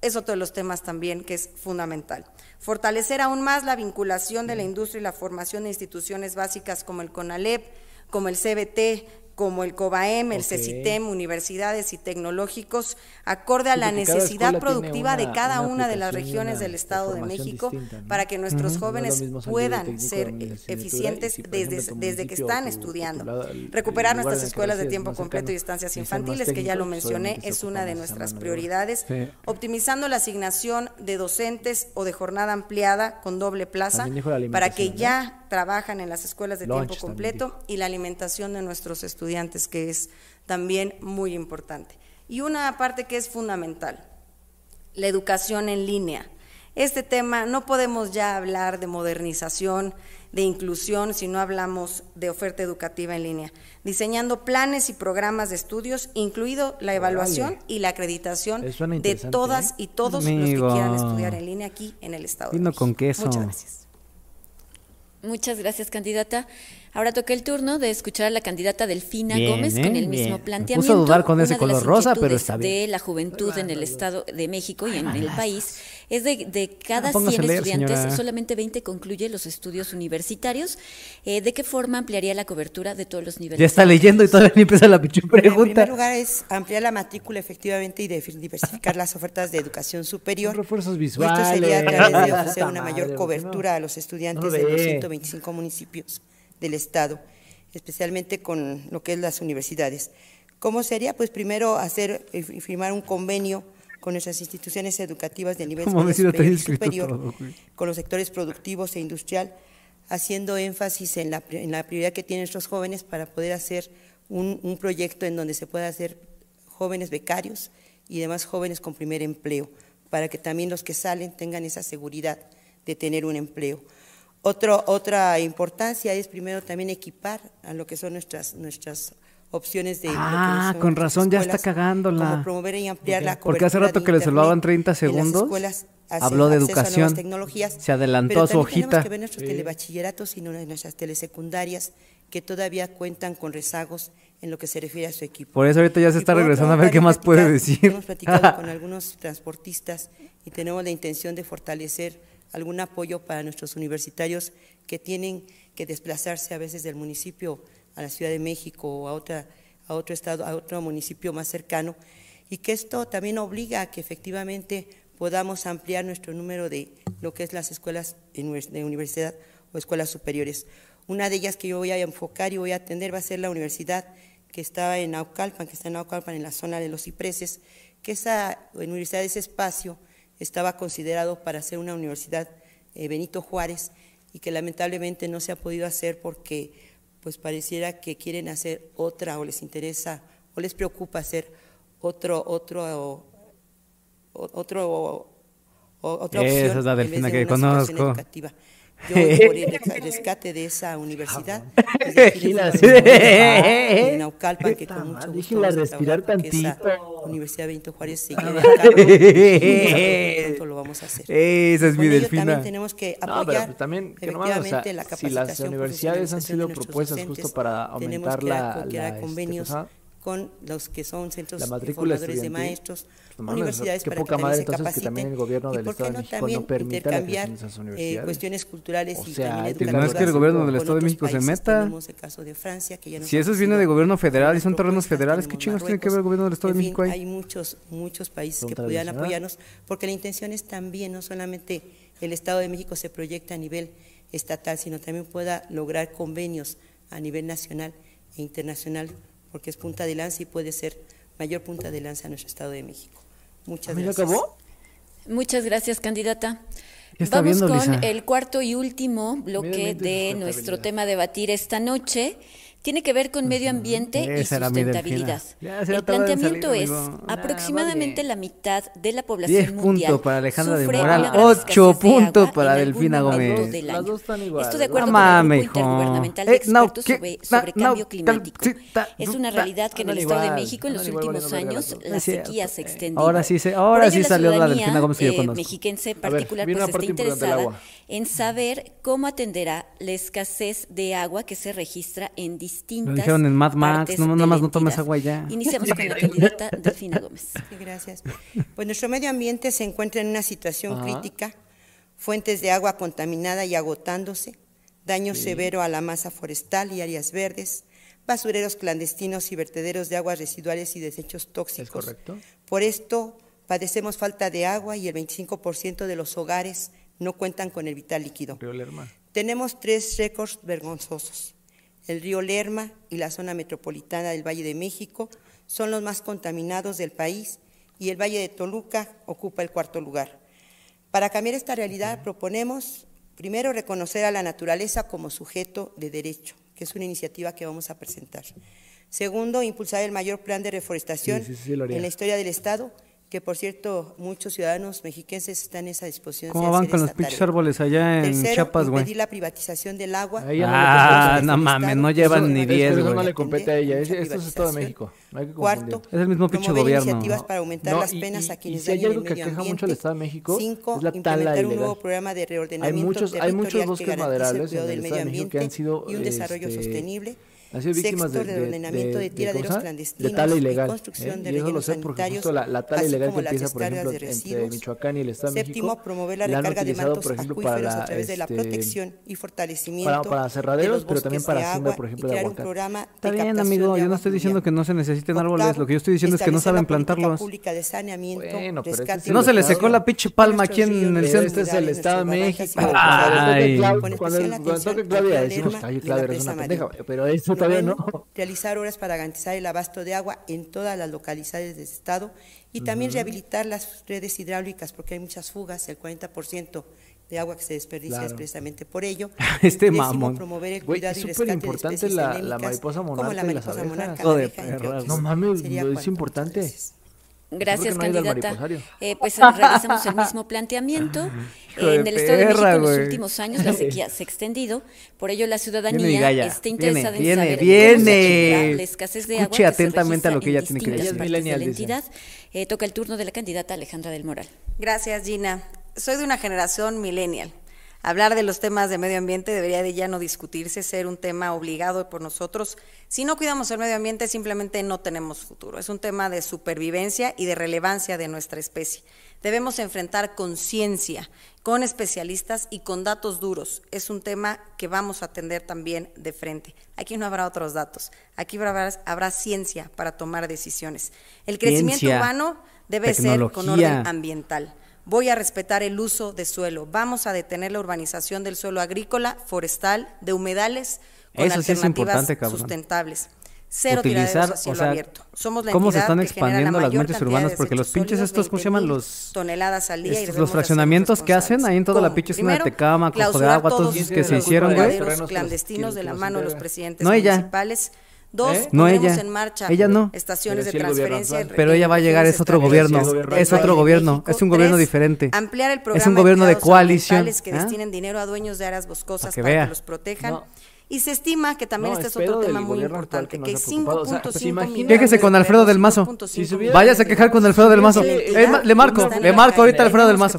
Speaker 6: Es otro de los temas también que es fundamental. Fortalecer aún más la vinculación de la industria y la formación de instituciones básicas como el CONALEP, como el CBT, como el COBAEM, el
Speaker 2: Ok.
Speaker 6: CECITEM, universidades y tecnológicos, acorde a
Speaker 2: Sí,
Speaker 6: la necesidad productiva de cada
Speaker 2: una
Speaker 6: una de las regiones del Estado de México
Speaker 2: distinta, ¿no?
Speaker 6: para que nuestros jóvenes puedan ser
Speaker 2: de licenciatura
Speaker 6: eficientes
Speaker 2: si,
Speaker 6: desde, desde que están
Speaker 2: o
Speaker 6: estudiando. Recuperar nuestras escuelas de tiempo completo y estancias infantiles, que ya lo mencioné, es una de nuestras prioridades.
Speaker 1: Sí.
Speaker 6: Optimizando la asignación de docentes o de jornada ampliada con doble plaza para que ya trabajan en las escuelas de
Speaker 2: Lunch
Speaker 6: tiempo
Speaker 2: también
Speaker 6: completo y la alimentación de nuestros estudiantes, que es también muy importante. Y una parte que es fundamental, la educación en línea. Este tema no podemos ya hablar de modernización, de inclusión, si no hablamos de oferta educativa en línea, diseñando planes y programas de estudios, incluido la evaluación y la acreditación de todas
Speaker 2: ¿eh?
Speaker 6: y todos
Speaker 1: Amigo.
Speaker 6: los que quieran estudiar en línea aquí en el Estado. de
Speaker 1: Vino
Speaker 6: México.
Speaker 1: con queso.
Speaker 6: Muchas gracias.
Speaker 4: Muchas gracias, candidata. Ahora toca el turno de escuchar a la candidata Delfina
Speaker 1: Bien,
Speaker 4: Gómez
Speaker 1: ¿eh?
Speaker 4: con el
Speaker 1: Bien.
Speaker 4: mismo
Speaker 1: Me
Speaker 4: planteamiento.
Speaker 1: puso a dudar con ese color rosa, pero está bien.
Speaker 4: De la juventud en el Estado de México y en el país es de, de cada
Speaker 1: Ah, póngase
Speaker 4: 100
Speaker 1: a leer,
Speaker 4: estudiantes,
Speaker 1: señora.
Speaker 4: solamente 20 concluye los estudios universitarios. Eh, ¿De qué forma ampliaría la cobertura de todos los niveles?
Speaker 1: Ya está leyendo y todavía ni empieza la pinche
Speaker 7: En
Speaker 1: pregunta.
Speaker 7: primer lugar es ampliar la matrícula efectivamente y diversificar las ofertas de educación superior.
Speaker 2: Refuerzos
Speaker 7: Y esto sería a
Speaker 2: visuales.
Speaker 7: través de ofrecer una mayor
Speaker 2: ¿por qué
Speaker 7: cobertura a los estudiantes
Speaker 2: No
Speaker 7: de los
Speaker 2: ve.
Speaker 7: 125 municipios del Estado, especialmente con lo que es las universidades. ¿Cómo sería? Pues primero hacer firmar un convenio con nuestras instituciones educativas de nivel
Speaker 1: ¿Cómo me
Speaker 7: escolar
Speaker 1: sido tan
Speaker 7: superior superior, con los sectores productivos e industrial, haciendo énfasis en la, en la prioridad que tienen nuestros jóvenes para poder hacer un, un proyecto en donde se pueda hacer jóvenes becarios y demás jóvenes con primer empleo, para que también los que salen tengan esa seguridad de tener un empleo. Otro, otra importancia es primero también equipar a lo que son nuestras, nuestras opciones de...
Speaker 1: Ah, con razón, ya está
Speaker 7: escuelas,
Speaker 1: cagándola.
Speaker 7: Como promover y ampliar la
Speaker 1: Porque hace rato que le salvaban 30
Speaker 7: en las
Speaker 1: segundos,
Speaker 7: escuelas, hace
Speaker 1: habló de educación,
Speaker 7: tecnologías,
Speaker 1: se adelantó
Speaker 7: pero
Speaker 1: a su hojita.
Speaker 7: Tenemos que ver nuestros telebachilleratos y nuestras telesecundarias que todavía cuentan con rezagos en lo que se refiere a su equipo.
Speaker 1: Por eso ahorita ya se está regresando a ver qué más puede decir.
Speaker 7: Hemos platicado con algunos transportistas y tenemos la intención de fortalecer algún apoyo para nuestros universitarios que tienen que desplazarse a veces del municipio a la Ciudad de México o a, otra, a otro estado, a otro municipio más cercano, y que esto también obliga a que efectivamente podamos ampliar nuestro número de lo que es las escuelas de univers- de universidad o escuelas superiores. Una de ellas que yo voy a enfocar y voy a atender va a ser la universidad que está en Naucalpan, que está en Naucalpan, en la zona de los cipreses, que esa universidad, ese espacio, estaba considerado para ser una universidad eh, Benito Juárez y que lamentablemente no se ha podido hacer porque pues pareciera que quieren hacer otra o les interesa o les preocupa hacer otro otro otro o- otra
Speaker 1: Esa
Speaker 7: opción
Speaker 1: es la delfina
Speaker 7: de
Speaker 1: que conozco.
Speaker 7: educativa. Yo por el rescate de esa universidad.
Speaker 2: así.
Speaker 7: de Naucalpan, que con mucho gusto vamos a
Speaker 2: respirar tantito.
Speaker 7: Universidad Benito Juárez se lleve a y pronto lo vamos a hacer.
Speaker 1: Esa es mi delfina.
Speaker 7: también tenemos que apoyar
Speaker 2: también,
Speaker 7: efectivamente la
Speaker 2: si
Speaker 7: capacitación
Speaker 2: las universidades han sido propuestas justo para aumentar la, este,
Speaker 7: convenios con los que son centros
Speaker 2: la matrícula
Speaker 7: formadores de maestros,
Speaker 2: pues, mames,
Speaker 7: universidades
Speaker 2: qué
Speaker 7: para que
Speaker 2: poca
Speaker 7: también
Speaker 2: madre
Speaker 7: se
Speaker 2: entonces que
Speaker 7: capaciten
Speaker 2: también el gobierno
Speaker 7: y
Speaker 2: del Estado de
Speaker 7: no
Speaker 2: México
Speaker 7: también
Speaker 2: no permita la
Speaker 7: intercambiar
Speaker 2: creación de esas
Speaker 7: eh, cuestiones culturales
Speaker 2: O
Speaker 7: y
Speaker 2: sea,
Speaker 7: también
Speaker 2: hay que-
Speaker 1: No es que el gobierno del Estado de México se meta.
Speaker 7: Tenemos el caso de Francia, que ya nos
Speaker 1: Si eso viene de gobierno federal y son terrenos federales, ¿qué chingos tiene que ver el gobierno del Estado de
Speaker 7: En fin,
Speaker 1: México ahí?
Speaker 7: Hay muchos, muchos países que pudieran apoyarnos, porque la intención es también, no solamente el Estado de México se proyecta a nivel estatal, sino también pueda lograr convenios a nivel nacional e internacional, porque es punta de lanza y puede ser mayor punta de lanza a nuestro Estado de México. Muchas
Speaker 2: ¿A mí ya
Speaker 7: gracias.
Speaker 2: acabó?
Speaker 4: Muchas gracias, candidata. Vamos
Speaker 1: viendo,
Speaker 4: con
Speaker 1: Lisa.
Speaker 4: el cuarto y último bloque de nuestro tema a debatir esta noche. Tiene que ver con medio ambiente y sustentabilidad. El planteamiento
Speaker 1: salir,
Speaker 4: es
Speaker 1: amigo. Nah,
Speaker 4: aproximadamente la mitad de la población
Speaker 1: 10
Speaker 4: mundial
Speaker 1: puntos para Alejandra de Moral,
Speaker 4: una gran
Speaker 1: 8
Speaker 4: escasez de
Speaker 1: puntos para Delfina Gómez.
Speaker 4: del
Speaker 2: Las
Speaker 4: año.
Speaker 2: dos están iguales,
Speaker 4: Esto de acuerdo
Speaker 1: No
Speaker 4: con el Grupo. Intergubernamental de
Speaker 1: Eh, no,
Speaker 4: Expertos sobre, Cambio Climático.
Speaker 1: sí, ta-
Speaker 4: Es una realidad que en el Estado de México en los últimos años la sequía se ha extendido.
Speaker 1: Ahora sí ahora sí salió la Delfina Gómez que yo
Speaker 4: eh,
Speaker 1: conozco.
Speaker 4: mexiquense en particular pues está interesada en saber cómo atenderá la escasez de agua que se registra en distintas
Speaker 1: Lo dijeron en Mad Max, no, nada más no tomes agua ya.
Speaker 4: Iniciamos con la candidata Delfina Gómez.
Speaker 7: Sí, gracias. Pues nuestro medio ambiente se encuentra en una situación
Speaker 2: Ajá.
Speaker 7: crítica, fuentes de agua contaminada y agotándose, daño severo a la masa forestal y áreas verdes, basureros clandestinos y vertederos de aguas residuales y desechos tóxicos.
Speaker 2: correcto?
Speaker 7: Por esto padecemos falta de agua y el 25% de los hogares no cuentan con el vital líquido.
Speaker 2: Río Lerma.
Speaker 7: Tenemos tres récords vergonzosos. El río Lerma y la zona metropolitana del Valle de México son los más contaminados del país y el Valle de Toluca ocupa el cuarto lugar. Para cambiar esta realidad proponemos, primero, reconocer a la naturaleza como sujeto de derecho, que es una iniciativa que vamos a presentar. Segundo, impulsar el mayor plan de reforestación
Speaker 2: Sí, sí, sí, lo haría.
Speaker 7: en la historia del Estado, que por cierto muchos ciudadanos mexiquenses están en esa disposición de
Speaker 1: ¿Cómo van
Speaker 7: hacer
Speaker 1: con los pinches árboles allá en
Speaker 7: Tercero,
Speaker 1: Chiapas, güey?
Speaker 7: la privatización del agua.
Speaker 2: Ahí
Speaker 1: Ah,
Speaker 2: compete.
Speaker 1: no mames, no llevan
Speaker 2: Eso-
Speaker 1: ni
Speaker 2: es-
Speaker 1: 10,
Speaker 2: pero eso no le compete a ella. es- Esto es Estado de. México. No hay que
Speaker 7: Cuarto.
Speaker 1: Es el mismo pinche gobierno.
Speaker 7: iniciativas para aumentar
Speaker 2: No,
Speaker 7: las
Speaker 2: y-
Speaker 7: penas
Speaker 2: y-
Speaker 7: a quienes
Speaker 2: y si hay algo
Speaker 7: el
Speaker 2: que aqueja mucho al
Speaker 7: ambiente.
Speaker 2: Estado de México,
Speaker 7: Cinco,
Speaker 2: es la tala
Speaker 7: implementar un nuevo programa de reordenamiento
Speaker 2: muchos- hay muchos bosques
Speaker 7: que garantice el
Speaker 2: maderables
Speaker 7: cuidado
Speaker 2: en
Speaker 7: del
Speaker 2: el
Speaker 7: medio
Speaker 2: Estado de México que
Speaker 7: ambiente
Speaker 2: han sido,
Speaker 7: y un desarrollo
Speaker 2: este,
Speaker 7: sostenible.
Speaker 2: Han sido víctimas
Speaker 7: Sexto,
Speaker 2: de, de,
Speaker 7: reordenamiento de,
Speaker 2: de-
Speaker 7: tiraderos
Speaker 2: cosa?
Speaker 7: clandestinos
Speaker 2: de tala
Speaker 7: y
Speaker 2: ilegal.
Speaker 7: construcción
Speaker 2: ¿eh?
Speaker 7: de
Speaker 2: y eso lo sé porque justo la, la tala ilegal que empieza, por ejemplo,
Speaker 7: de
Speaker 2: entre. Michoacán y el Estado de México,
Speaker 7: promover la
Speaker 2: la han
Speaker 7: recarga de
Speaker 2: utilizado,
Speaker 7: mantos
Speaker 2: por ejemplo, para la,
Speaker 7: a través de la
Speaker 2: este,
Speaker 7: protección y fortalecimiento
Speaker 2: para- para
Speaker 7: de
Speaker 2: cerraderos, pero también para
Speaker 7: agua
Speaker 2: por ejemplo,
Speaker 7: y
Speaker 2: de
Speaker 7: crear un
Speaker 2: aguacate.
Speaker 7: programa
Speaker 1: Está bien, amigo, yo no estoy diciendo que no se necesiten árboles, lo que yo estoy diciendo es que no saben plantarlos.
Speaker 7: pública de saneamiento,
Speaker 2: Bueno, pero este es
Speaker 1: No se le
Speaker 2: Estado.
Speaker 1: secó la pinche palma aquí en el centro.
Speaker 2: este es el Estado de México. Cuando toque Claudia decimos, Claudia, eres una pendeja. Pero eso todavía
Speaker 7: Noveno,
Speaker 2: no.
Speaker 7: Realizar obras para garantizar el abasto de agua en todas las localidades del Estado y también rehabilitar las redes hidráulicas porque hay muchas fugas, el 40% de agua que se desperdicia
Speaker 2: Claro.
Speaker 7: es precisamente por ello.
Speaker 1: Este
Speaker 7: Décimo,
Speaker 1: mamón.
Speaker 7: promover el cuidado
Speaker 2: es
Speaker 7: y
Speaker 2: súper
Speaker 7: rescate
Speaker 2: importante la- la mariposa
Speaker 7: como
Speaker 2: monarca
Speaker 7: la
Speaker 2: y las
Speaker 7: mariposa
Speaker 2: abejas.
Speaker 7: monarca, la
Speaker 1: de
Speaker 7: abeja.
Speaker 2: No mames, es importante.
Speaker 7: Gracias.
Speaker 2: No
Speaker 4: candidata. Eh, pues realizamos el mismo planteamiento. En el Estado de México en los últimos años la sequía se ha extendido, por ello la ciudadanía está interesada
Speaker 1: Viene,
Speaker 4: en saber
Speaker 1: viene,
Speaker 4: cómo se
Speaker 1: viene.
Speaker 4: la escasez de agua
Speaker 1: Escuche
Speaker 4: que
Speaker 1: atentamente
Speaker 4: se
Speaker 1: a lo que ella tiene que
Speaker 4: en
Speaker 1: decir.
Speaker 4: de la entidad. Eh, toca el turno de la candidata Alejandra del Moral.
Speaker 6: Gracias, Gina. Soy de una generación millennial. Hablar de los temas de medio ambiente debería de ya no discutirse, ser un tema obligado por nosotros. Si no cuidamos el medio ambiente, simplemente no tenemos futuro. Es un tema de supervivencia y de relevancia de nuestra especie. Debemos enfrentar con ciencia, con especialistas y con datos duros. Es un tema que vamos a atender también de frente. Aquí no habrá otros datos. Aquí habrá, habrá ciencia para tomar decisiones. El crecimiento
Speaker 1: Ciencia,
Speaker 6: urbano debe ser con orden ambiental. Voy a respetar el uso de suelo. Vamos a detener la urbanización del suelo agrícola, forestal, de humedales con
Speaker 1: Eso sí es
Speaker 6: alternativas
Speaker 1: importante, cabrón.
Speaker 6: sustentables. Cero
Speaker 1: Utilizar,
Speaker 6: tiraderos a
Speaker 1: o
Speaker 6: cielo
Speaker 1: sea,
Speaker 6: abierto. Somos la
Speaker 1: cómo se están
Speaker 6: la
Speaker 1: expandiendo las mentes urbanas,
Speaker 6: de
Speaker 1: porque los pinches estos, ¿cómo se llaman?
Speaker 6: 20,000
Speaker 1: Los-
Speaker 6: toneladas al día y
Speaker 1: estos- los fraccionamientos que hacen ahí en toda la
Speaker 6: responsables.
Speaker 1: pinche zona de Tecama, Cojo de Agua, todos que se
Speaker 2: la
Speaker 1: hicieron, güey.
Speaker 6: clandestinos de la mano de los presidentes
Speaker 1: No,
Speaker 6: municipales. Dos,
Speaker 2: ¿Eh?
Speaker 1: No
Speaker 6: pondremos
Speaker 1: ella.
Speaker 6: en marcha
Speaker 1: Ella no.
Speaker 6: estaciones
Speaker 2: Pero
Speaker 6: de
Speaker 2: gobierno
Speaker 6: transferencia. en
Speaker 1: Pero ella va a llegar, es otro gobierno,
Speaker 2: es
Speaker 1: otro gobierno,
Speaker 6: México.
Speaker 1: es un gobierno
Speaker 6: Tres,
Speaker 1: diferente.
Speaker 6: Ampliar el
Speaker 1: Es
Speaker 6: programa
Speaker 1: un gobierno de coalición,
Speaker 6: que
Speaker 1: ¿ah?
Speaker 6: destinen dinero a dueños de áreas boscosas
Speaker 1: que
Speaker 6: para que los protejan.
Speaker 2: No.
Speaker 6: Y se estima que también
Speaker 2: No,
Speaker 6: este
Speaker 2: es
Speaker 6: es otro tema muy
Speaker 2: gobierno
Speaker 6: importante,
Speaker 2: que
Speaker 6: que
Speaker 2: nos ha preocupado. O sea,
Speaker 6: 5.5
Speaker 2: pues
Speaker 1: Quéjese con Alfredo del Mazo.
Speaker 6: 5.5
Speaker 2: Si
Speaker 1: Váyase a quejar con Alfredo del Mazo. Es ma- le marco, le marco ahorita a Alfredo del Mazo.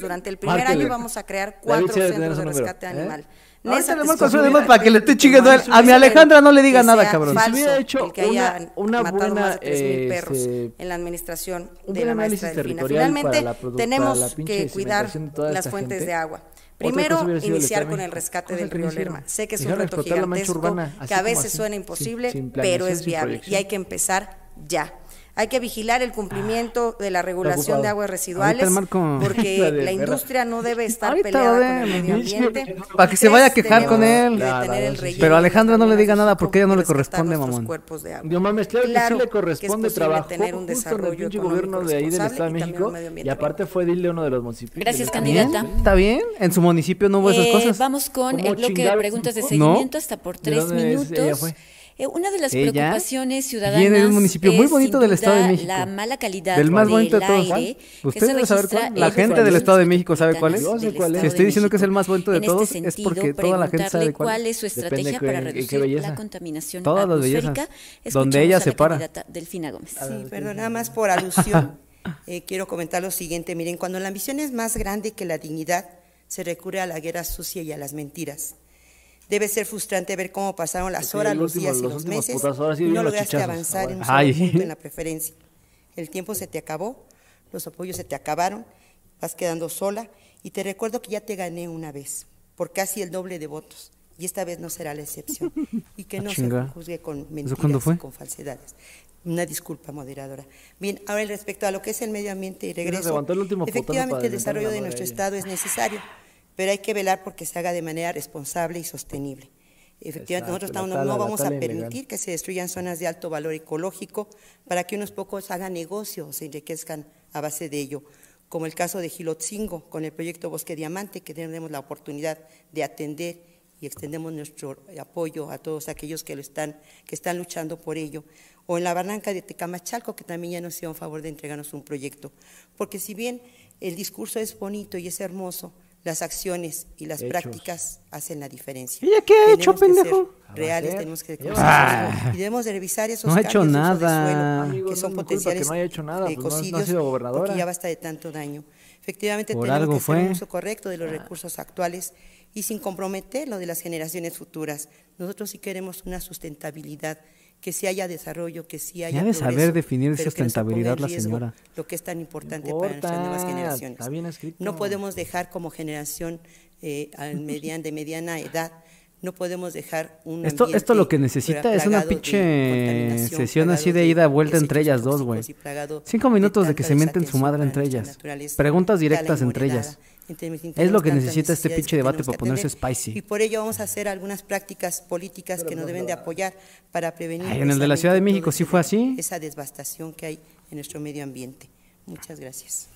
Speaker 6: Durante el primer año vamos a crear cuatro centros de rescate
Speaker 2: ¿eh?
Speaker 6: animal.
Speaker 1: Ahorita le marco a
Speaker 6: diciendo
Speaker 1: Mazo para que le esté chingando a. A mi Alejandra no le diga nada, cabrón.
Speaker 2: Si hubiera hecho una- una
Speaker 6: matado
Speaker 2: buena,
Speaker 6: más de 3.000 perros
Speaker 2: este,
Speaker 6: en la administración
Speaker 2: un
Speaker 6: de la maestra Delfina. Finalmente,
Speaker 2: la
Speaker 6: tenemos
Speaker 2: la
Speaker 6: que cuidar las fuentes
Speaker 2: gente.
Speaker 6: de agua. Primero,
Speaker 2: el
Speaker 6: iniciar con el rescate del río. Lerma. Sé que es un reto gigantesco,
Speaker 2: urbana,
Speaker 6: que a veces
Speaker 2: así,
Speaker 6: suena imposible,
Speaker 2: sin
Speaker 6: pero es viable y hay que empezar ya. Hay que vigilar el cumplimiento de la regulación
Speaker 2: Preocupado.
Speaker 6: de aguas residuales
Speaker 1: el
Speaker 6: porque
Speaker 2: La
Speaker 6: industria no debe estar
Speaker 1: Ahorita
Speaker 6: peleada con el medio ambiente.
Speaker 1: Para que se vaya a quejar con él.
Speaker 6: que
Speaker 2: Claro,
Speaker 6: el
Speaker 1: Pero Alejandra no le diga nada porque ella no le corresponde, mamón.
Speaker 6: cuerpos de agua.
Speaker 2: No mames, claro,
Speaker 6: Claro
Speaker 2: que sí le
Speaker 6: que
Speaker 2: corresponde
Speaker 6: es posible
Speaker 2: trabajo
Speaker 6: tener un
Speaker 2: justo en el
Speaker 6: desarrollo económico
Speaker 2: gobierno de ahí del Estado de México. Y aparte fue edil de uno de los municipios.
Speaker 4: Gracias, candidata.
Speaker 1: Está bien. En su municipio no hubo esas
Speaker 4: Eh,
Speaker 1: cosas.
Speaker 4: Vamos con
Speaker 2: ¿Cómo
Speaker 4: el bloque de preguntas de seguimiento hasta por
Speaker 2: ¿De
Speaker 4: tres minutos. Eh, una de las
Speaker 1: Ella
Speaker 4: preocupaciones ciudadanas
Speaker 1: viene de un municipio muy
Speaker 4: es,
Speaker 1: bonito
Speaker 4: sin
Speaker 1: del Estado de México.
Speaker 4: La mala calidad
Speaker 1: Del más bonito de todos.
Speaker 4: aire que
Speaker 1: ¿Usted
Speaker 4: se
Speaker 1: debe saber
Speaker 4: registra
Speaker 1: cuál? La
Speaker 4: en
Speaker 1: gente del Estado de México sabe cuál es.
Speaker 4: metropolitanas
Speaker 2: Yo sé
Speaker 4: del
Speaker 2: cuál es.
Speaker 1: Si estoy diciendo que es el más bonito de
Speaker 4: En
Speaker 1: todos,
Speaker 4: este
Speaker 1: es
Speaker 4: sentido,
Speaker 1: porque toda la gente sabe cuál es.
Speaker 4: cuál es su estrategia
Speaker 2: qué-
Speaker 4: para reducir la contaminación
Speaker 1: Todas las
Speaker 4: atmosférica.
Speaker 1: bellezas. Donde ella
Speaker 4: a
Speaker 1: se para.
Speaker 4: Delfina Gómez.
Speaker 7: Sí, pero nada más por alusión, eh, quiero comentar lo siguiente. Miren, cuando la ambición es más grande que la dignidad, se recurre a la guerra sucia y a las mentiras. Debe ser frustrante ver cómo pasaron las horas, los días y
Speaker 2: los
Speaker 7: meses y no lograste avanzar en un solo punto en la preferencia. El tiempo se te acabó, los apoyos se te acabaron, vas quedando sola y te recuerdo que ya te gané una vez por casi el doble de votos y esta vez no será la excepción y que no se juzgue con mentiras y con falsedades. Una disculpa, moderadora. Bien, ahora respecto a lo que es el medio ambiente y regreso, efectivamente el desarrollo de nuestro. Estado es necesario, pero hay que velar porque se haga de manera responsable y sostenible. Efectivamente,
Speaker 2: Exacto,
Speaker 7: nosotros estamos-
Speaker 2: tala-
Speaker 7: no vamos a
Speaker 2: ilegal.
Speaker 7: permitir que se destruyan zonas de alto valor ecológico para que unos pocos hagan negocios o se enriquezcan a base de ello, como el caso de Gilotzingo con el proyecto Bosque Diamante, que tenemos la oportunidad de atender y extendemos nuestro apoyo a todos aquellos que lo están, que están luchando por ello, o en la barranca de Tecamachalco, que también ya nos hicieron favor de entregarnos un proyecto, porque si bien el discurso es bonito y es hermoso, las acciones y las
Speaker 2: Hechos.
Speaker 7: prácticas hacen la diferencia.
Speaker 1: ¿Ella qué ha hecho, pendejo?
Speaker 7: reales, tenemos que
Speaker 2: Ella
Speaker 7: reconocer
Speaker 2: va
Speaker 1: a
Speaker 7: eso,
Speaker 1: hacer.
Speaker 7: y debemos de revisar esos
Speaker 1: No ha hecho nada.
Speaker 7: suelo,
Speaker 2: Amigo,
Speaker 7: que
Speaker 2: no
Speaker 7: son
Speaker 2: culpa
Speaker 7: potenciales
Speaker 2: que no haya hecho nada, pues no- no ha sido gobernadora.
Speaker 7: porque ya basta de tanto daño. Efectivamente,
Speaker 1: Por
Speaker 7: tenemos
Speaker 1: algo
Speaker 7: que hacer un
Speaker 1: fue.
Speaker 7: uso correcto de los recursos actuales y sin comprometer lo de las generaciones futuras. Nosotros sí queremos una sustentabilidad, que sí haya desarrollo, que sí haya
Speaker 1: Ya de saber definir
Speaker 7: no se
Speaker 1: sustentabilidad
Speaker 7: en
Speaker 1: la señora.
Speaker 7: Lo que es tan importante
Speaker 2: No
Speaker 7: para nuestras nuevas generaciones.
Speaker 2: está bien escrito.
Speaker 7: No podemos dejar como generación eh, al median- de mediana edad, no podemos dejar un
Speaker 1: Esto, esto lo que necesita es una pinche sesión así de ida vuelta entre ellas dos, güey. Cinco minutos de que se mienten su madre entre ellas. Preguntas directas entre ellas. Es lo que necesita este pinche debate para ponerse spicy.
Speaker 7: Y por ello vamos a hacer algunas prácticas políticas que nos deben de apoyar para prevenir
Speaker 1: Ay, en el de la Ciudad de México sí
Speaker 7: ese-
Speaker 1: fue así.
Speaker 7: Esa devastación que hay en nuestro medio ambiente. Muchas gracias.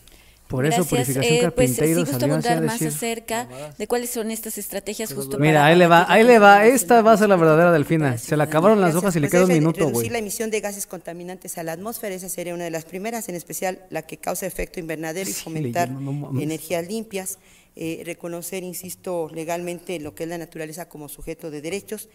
Speaker 1: Por eso
Speaker 4: Gracias.
Speaker 1: Purificación
Speaker 4: Eh, pues
Speaker 1: así a
Speaker 4: abundar más
Speaker 1: decir.
Speaker 4: acerca de cuáles son estas estrategias justo
Speaker 1: Mira,
Speaker 4: para
Speaker 1: ahí le va, ahí le va. Esta va a ser la verdadera delfina. Se le acabaron las hojas y le
Speaker 7: Pues
Speaker 1: queda un minuto,
Speaker 7: Reducir
Speaker 1: güey.
Speaker 7: la emisión de gases contaminantes a la atmósfera, esa sería una de las primeras, en especial la que causa efecto invernadero y
Speaker 1: Sí,
Speaker 7: fomentar
Speaker 1: no
Speaker 7: energías limpias, eh, reconocer, insisto, legalmente lo que es la naturaleza como sujeto de derechos,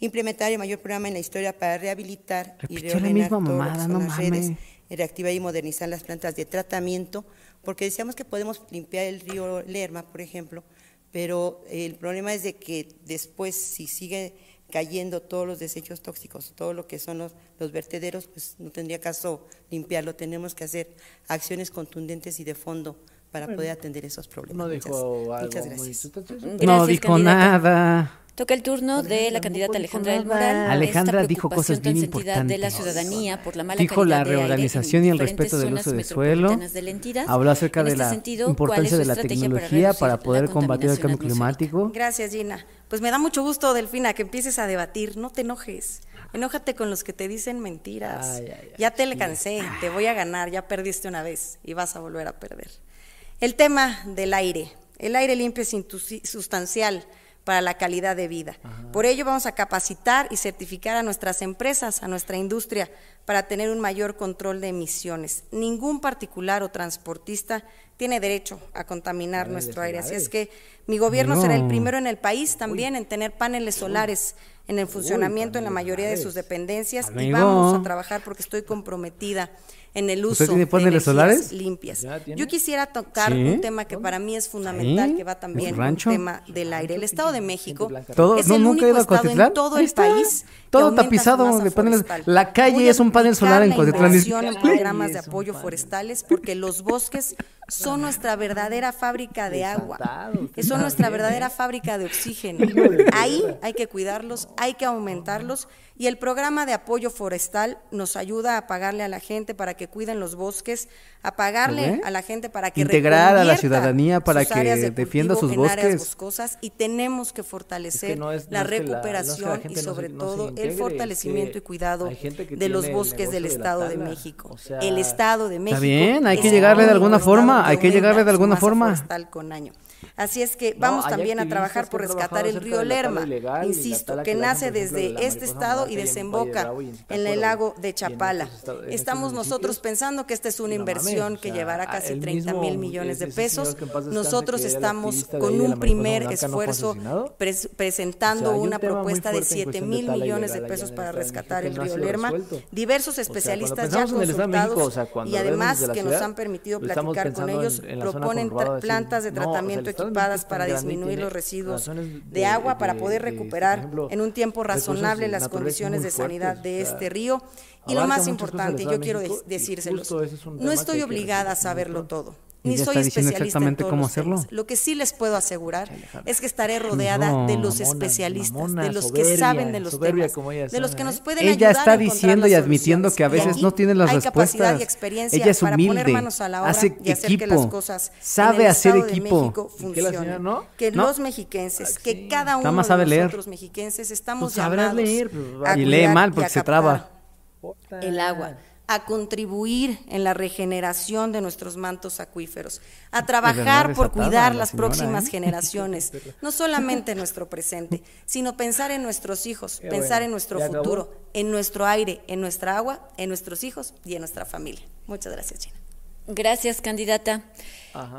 Speaker 7: implementar el mayor programa en la historia para rehabilitar y
Speaker 1: Repitió
Speaker 7: reordenar
Speaker 1: misma
Speaker 7: todo lo que
Speaker 1: mamada,
Speaker 7: son
Speaker 1: no
Speaker 7: las redes, y reactivar y modernizar las plantas de tratamiento, porque decíamos que podemos limpiar el río Lerma, por ejemplo, pero el problema es de que después, si sigue cayendo todos los desechos tóxicos, todo lo que son los, los vertederos, pues no tendría caso limpiarlo. Tenemos que hacer acciones contundentes y de fondo para poder atender esos problemas.
Speaker 2: No
Speaker 7: Muchas-
Speaker 2: dijo algo
Speaker 7: muchas
Speaker 2: muy...
Speaker 7: gracias.
Speaker 1: No
Speaker 4: Gracias,
Speaker 1: dijo
Speaker 4: candidata.
Speaker 1: nada.
Speaker 4: Toca el turno de la candidata Alejandra del. Moral.
Speaker 1: Alejandra
Speaker 4: Esta
Speaker 1: dijo cosas bien
Speaker 4: sentida de la
Speaker 1: importantes.
Speaker 4: ciudadanía por la mala
Speaker 1: Dijo la reorganización y el respeto del uso de suelo.
Speaker 4: de.
Speaker 1: Habló acerca
Speaker 4: En
Speaker 1: de
Speaker 4: este
Speaker 1: la
Speaker 4: sentido, ¿cuál es
Speaker 1: importancia de la
Speaker 4: para
Speaker 1: tecnología para poder combatir el cambio climático.
Speaker 6: Gracias, Gina. Pues me da mucho gusto, Delfina, que empieces a debatir. No te enojes. Enójate con los que te dicen mentiras.
Speaker 2: Ay, ay, ay.
Speaker 6: ya te le cansé. Te voy a ganar. Ya perdiste una vez y vas a volver a perder. El tema del aire. El aire limpio es sustancial para la calidad de vida. Por ello vamos a capacitar y certificar a nuestras empresas, a nuestra industria, para tener un mayor control de emisiones. Ningún particular o transportista tiene derecho a contaminar nuestro aire. Así es que mi gobierno será el primero en el país también en tener paneles solares en el funcionamiento en la mayoría de sus dependencias y vamos a trabajar porque estoy comprometida en el uso de energías
Speaker 1: solares?
Speaker 6: limpias. Yo quisiera tocar un tema que para mí es fundamental, que va también el tema del aire. El Estado de México
Speaker 1: ¿Todo?
Speaker 6: es
Speaker 1: no,
Speaker 6: el
Speaker 1: nunca
Speaker 6: único estado en todo el país
Speaker 1: Todo tapizado de paneles. La calle
Speaker 6: Voy
Speaker 1: es un panel solar en
Speaker 6: inversión en programas de apoyo forestales porque los bosques son nuestra verdadera fábrica de agua, son nuestra verdadera fábrica de oxígeno. Ahí hay que cuidarlos, hay que aumentarlos y el programa de apoyo forestal nos ayuda a pagarle a la gente para que cuiden los bosques, a pagarle a la gente para que
Speaker 1: Integrar a la ciudadanía para
Speaker 6: sus
Speaker 1: que
Speaker 6: áreas de
Speaker 1: defienda
Speaker 6: cultivo
Speaker 1: sus
Speaker 6: en áreas
Speaker 1: bosques.
Speaker 6: boscosas y tenemos que fortalecer
Speaker 2: no es-
Speaker 6: la
Speaker 2: no es que la- no es que la
Speaker 6: recuperación y sobre todo
Speaker 2: integre,
Speaker 6: el fortalecimiento y cuidado de los bosques del
Speaker 2: de
Speaker 6: Estado de. México.
Speaker 2: O sea,
Speaker 6: el Estado de México.
Speaker 1: bien, hay que llegarle de alguna forma, hay que llegarle de alguna forma.
Speaker 6: forestal con año. Así es que vamos también a trabajar por rescatar el río Lerma,
Speaker 2: ilegal
Speaker 6: insisto, que nace desde este estado y desemboca
Speaker 2: en
Speaker 6: el lago de Chapala. Estamos nosotros pensando que esta es una inversión que llevará casi
Speaker 2: el
Speaker 6: 30 mil millones de pesos. Nosotros estamos con un primer
Speaker 2: blanca, ¿no fue
Speaker 6: esfuerzo presentando una propuesta de
Speaker 2: fuerte en
Speaker 6: 7
Speaker 2: cuestión de
Speaker 6: mil millones de pesos para rescatar el río Lerma. Diversos especialistas ya consultados y además que nos han permitido platicar con ellos, proponen plantas de tratamiento equipadas para disminuir los residuos
Speaker 2: de,
Speaker 6: agua para
Speaker 2: de-
Speaker 6: poder recuperar en un tiempo razonable las condiciones de sanidad de este río. Y lo más importante, yo quiero decírselos,
Speaker 2: es
Speaker 6: no estoy
Speaker 2: que que
Speaker 6: obligada a saberlo todo. Ni soy
Speaker 1: está
Speaker 6: especialista en
Speaker 1: exactamente
Speaker 6: todos
Speaker 1: cómo hacerlo.
Speaker 6: temas. Lo que sí les puedo asegurar es que estaré rodeada
Speaker 1: No.
Speaker 6: de los
Speaker 2: Mamona,
Speaker 6: especialistas,
Speaker 2: mamona,
Speaker 6: de los que
Speaker 2: soberbia,
Speaker 6: saben de los
Speaker 2: soberbia
Speaker 6: temas,
Speaker 2: como ella
Speaker 6: de los que nos
Speaker 2: ¿eh?
Speaker 6: pueden
Speaker 1: Ella
Speaker 6: ayudar
Speaker 1: está
Speaker 6: a encontrar
Speaker 1: diciendo y admitiendo que a veces no tiene las
Speaker 6: hay capacidad
Speaker 1: respuestas.
Speaker 6: y experiencia
Speaker 1: Ella es
Speaker 6: para poner
Speaker 1: humilde,
Speaker 6: manos a la obra
Speaker 1: hace
Speaker 6: y hacer que las
Speaker 1: equipo,
Speaker 6: cosas en
Speaker 1: sabe
Speaker 6: el
Speaker 1: hacer equipo.
Speaker 6: México
Speaker 2: ¿Y qué la señora no?
Speaker 6: Que
Speaker 1: No.
Speaker 6: los mexiquenses, que cada uno de nosotros mexiquenses estamos
Speaker 2: Pues
Speaker 6: llamados
Speaker 2: leer,
Speaker 6: a
Speaker 1: Y lee mal porque se traba.
Speaker 6: El agua, a contribuir en la regeneración de nuestros mantos acuíferos, a trabajar por cuidar
Speaker 1: la
Speaker 6: las
Speaker 1: señora,
Speaker 6: próximas
Speaker 1: ¿eh?
Speaker 6: generaciones, no solamente en nuestro presente, sino pensar en nuestros hijos,
Speaker 2: Qué
Speaker 6: pensar
Speaker 2: bueno.
Speaker 6: en nuestro futuro, en nuestro aire, en nuestra agua, en nuestros hijos y en nuestra familia. Muchas gracias, Gina.
Speaker 4: Gracias, candidata.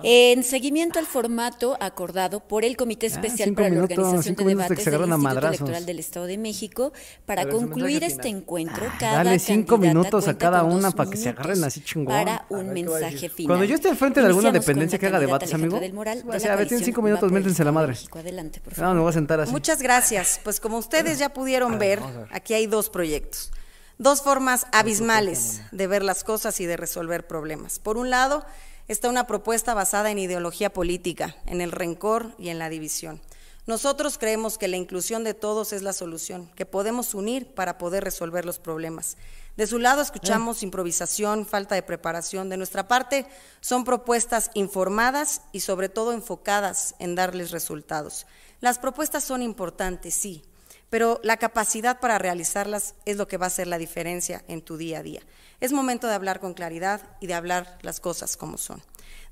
Speaker 4: En seguimiento al formato acordado por el Comité Especial
Speaker 1: cinco
Speaker 4: para la Organización de Debates del Instituto. Electoral del Estado de México, para concluir este
Speaker 2: final.
Speaker 4: encuentro,
Speaker 1: Ah,
Speaker 4: cada
Speaker 1: dale cinco
Speaker 4: candidata
Speaker 1: minutos a
Speaker 4: cuenta
Speaker 1: cada
Speaker 4: con
Speaker 1: una
Speaker 4: dos
Speaker 1: para que se
Speaker 4: minutos
Speaker 1: agarren así chingón.
Speaker 4: Para un
Speaker 2: ¿qué va a
Speaker 4: mensaje final.
Speaker 1: Cuando yo esté al frente de alguna
Speaker 4: Iniciamos
Speaker 1: dependencia que haga debates, amigo,
Speaker 4: del Moral, de
Speaker 1: o sea, a ver, tienen cinco minutos, métanse la madre.
Speaker 4: México. Adelante, por
Speaker 1: No, me voy a sentar así.
Speaker 6: Muchas gracias. Pues como ustedes ya pudieron ver, aquí hay dos proyectos, dos formas abismales de ver las cosas y de resolver problemas. Por un lado, está una propuesta basada en ideología política, en el rencor y en la división. Nosotros creemos que la inclusión de todos es la solución, que podemos unir para poder resolver los problemas. De su lado escuchamos improvisación, falta de preparación. De nuestra parte son propuestas informadas y sobre todo enfocadas en darles resultados. Las propuestas son importantes, sí, pero la capacidad para realizarlas es lo que va a hacer la diferencia en tu día a día. Es momento de hablar con claridad y de hablar las cosas como son.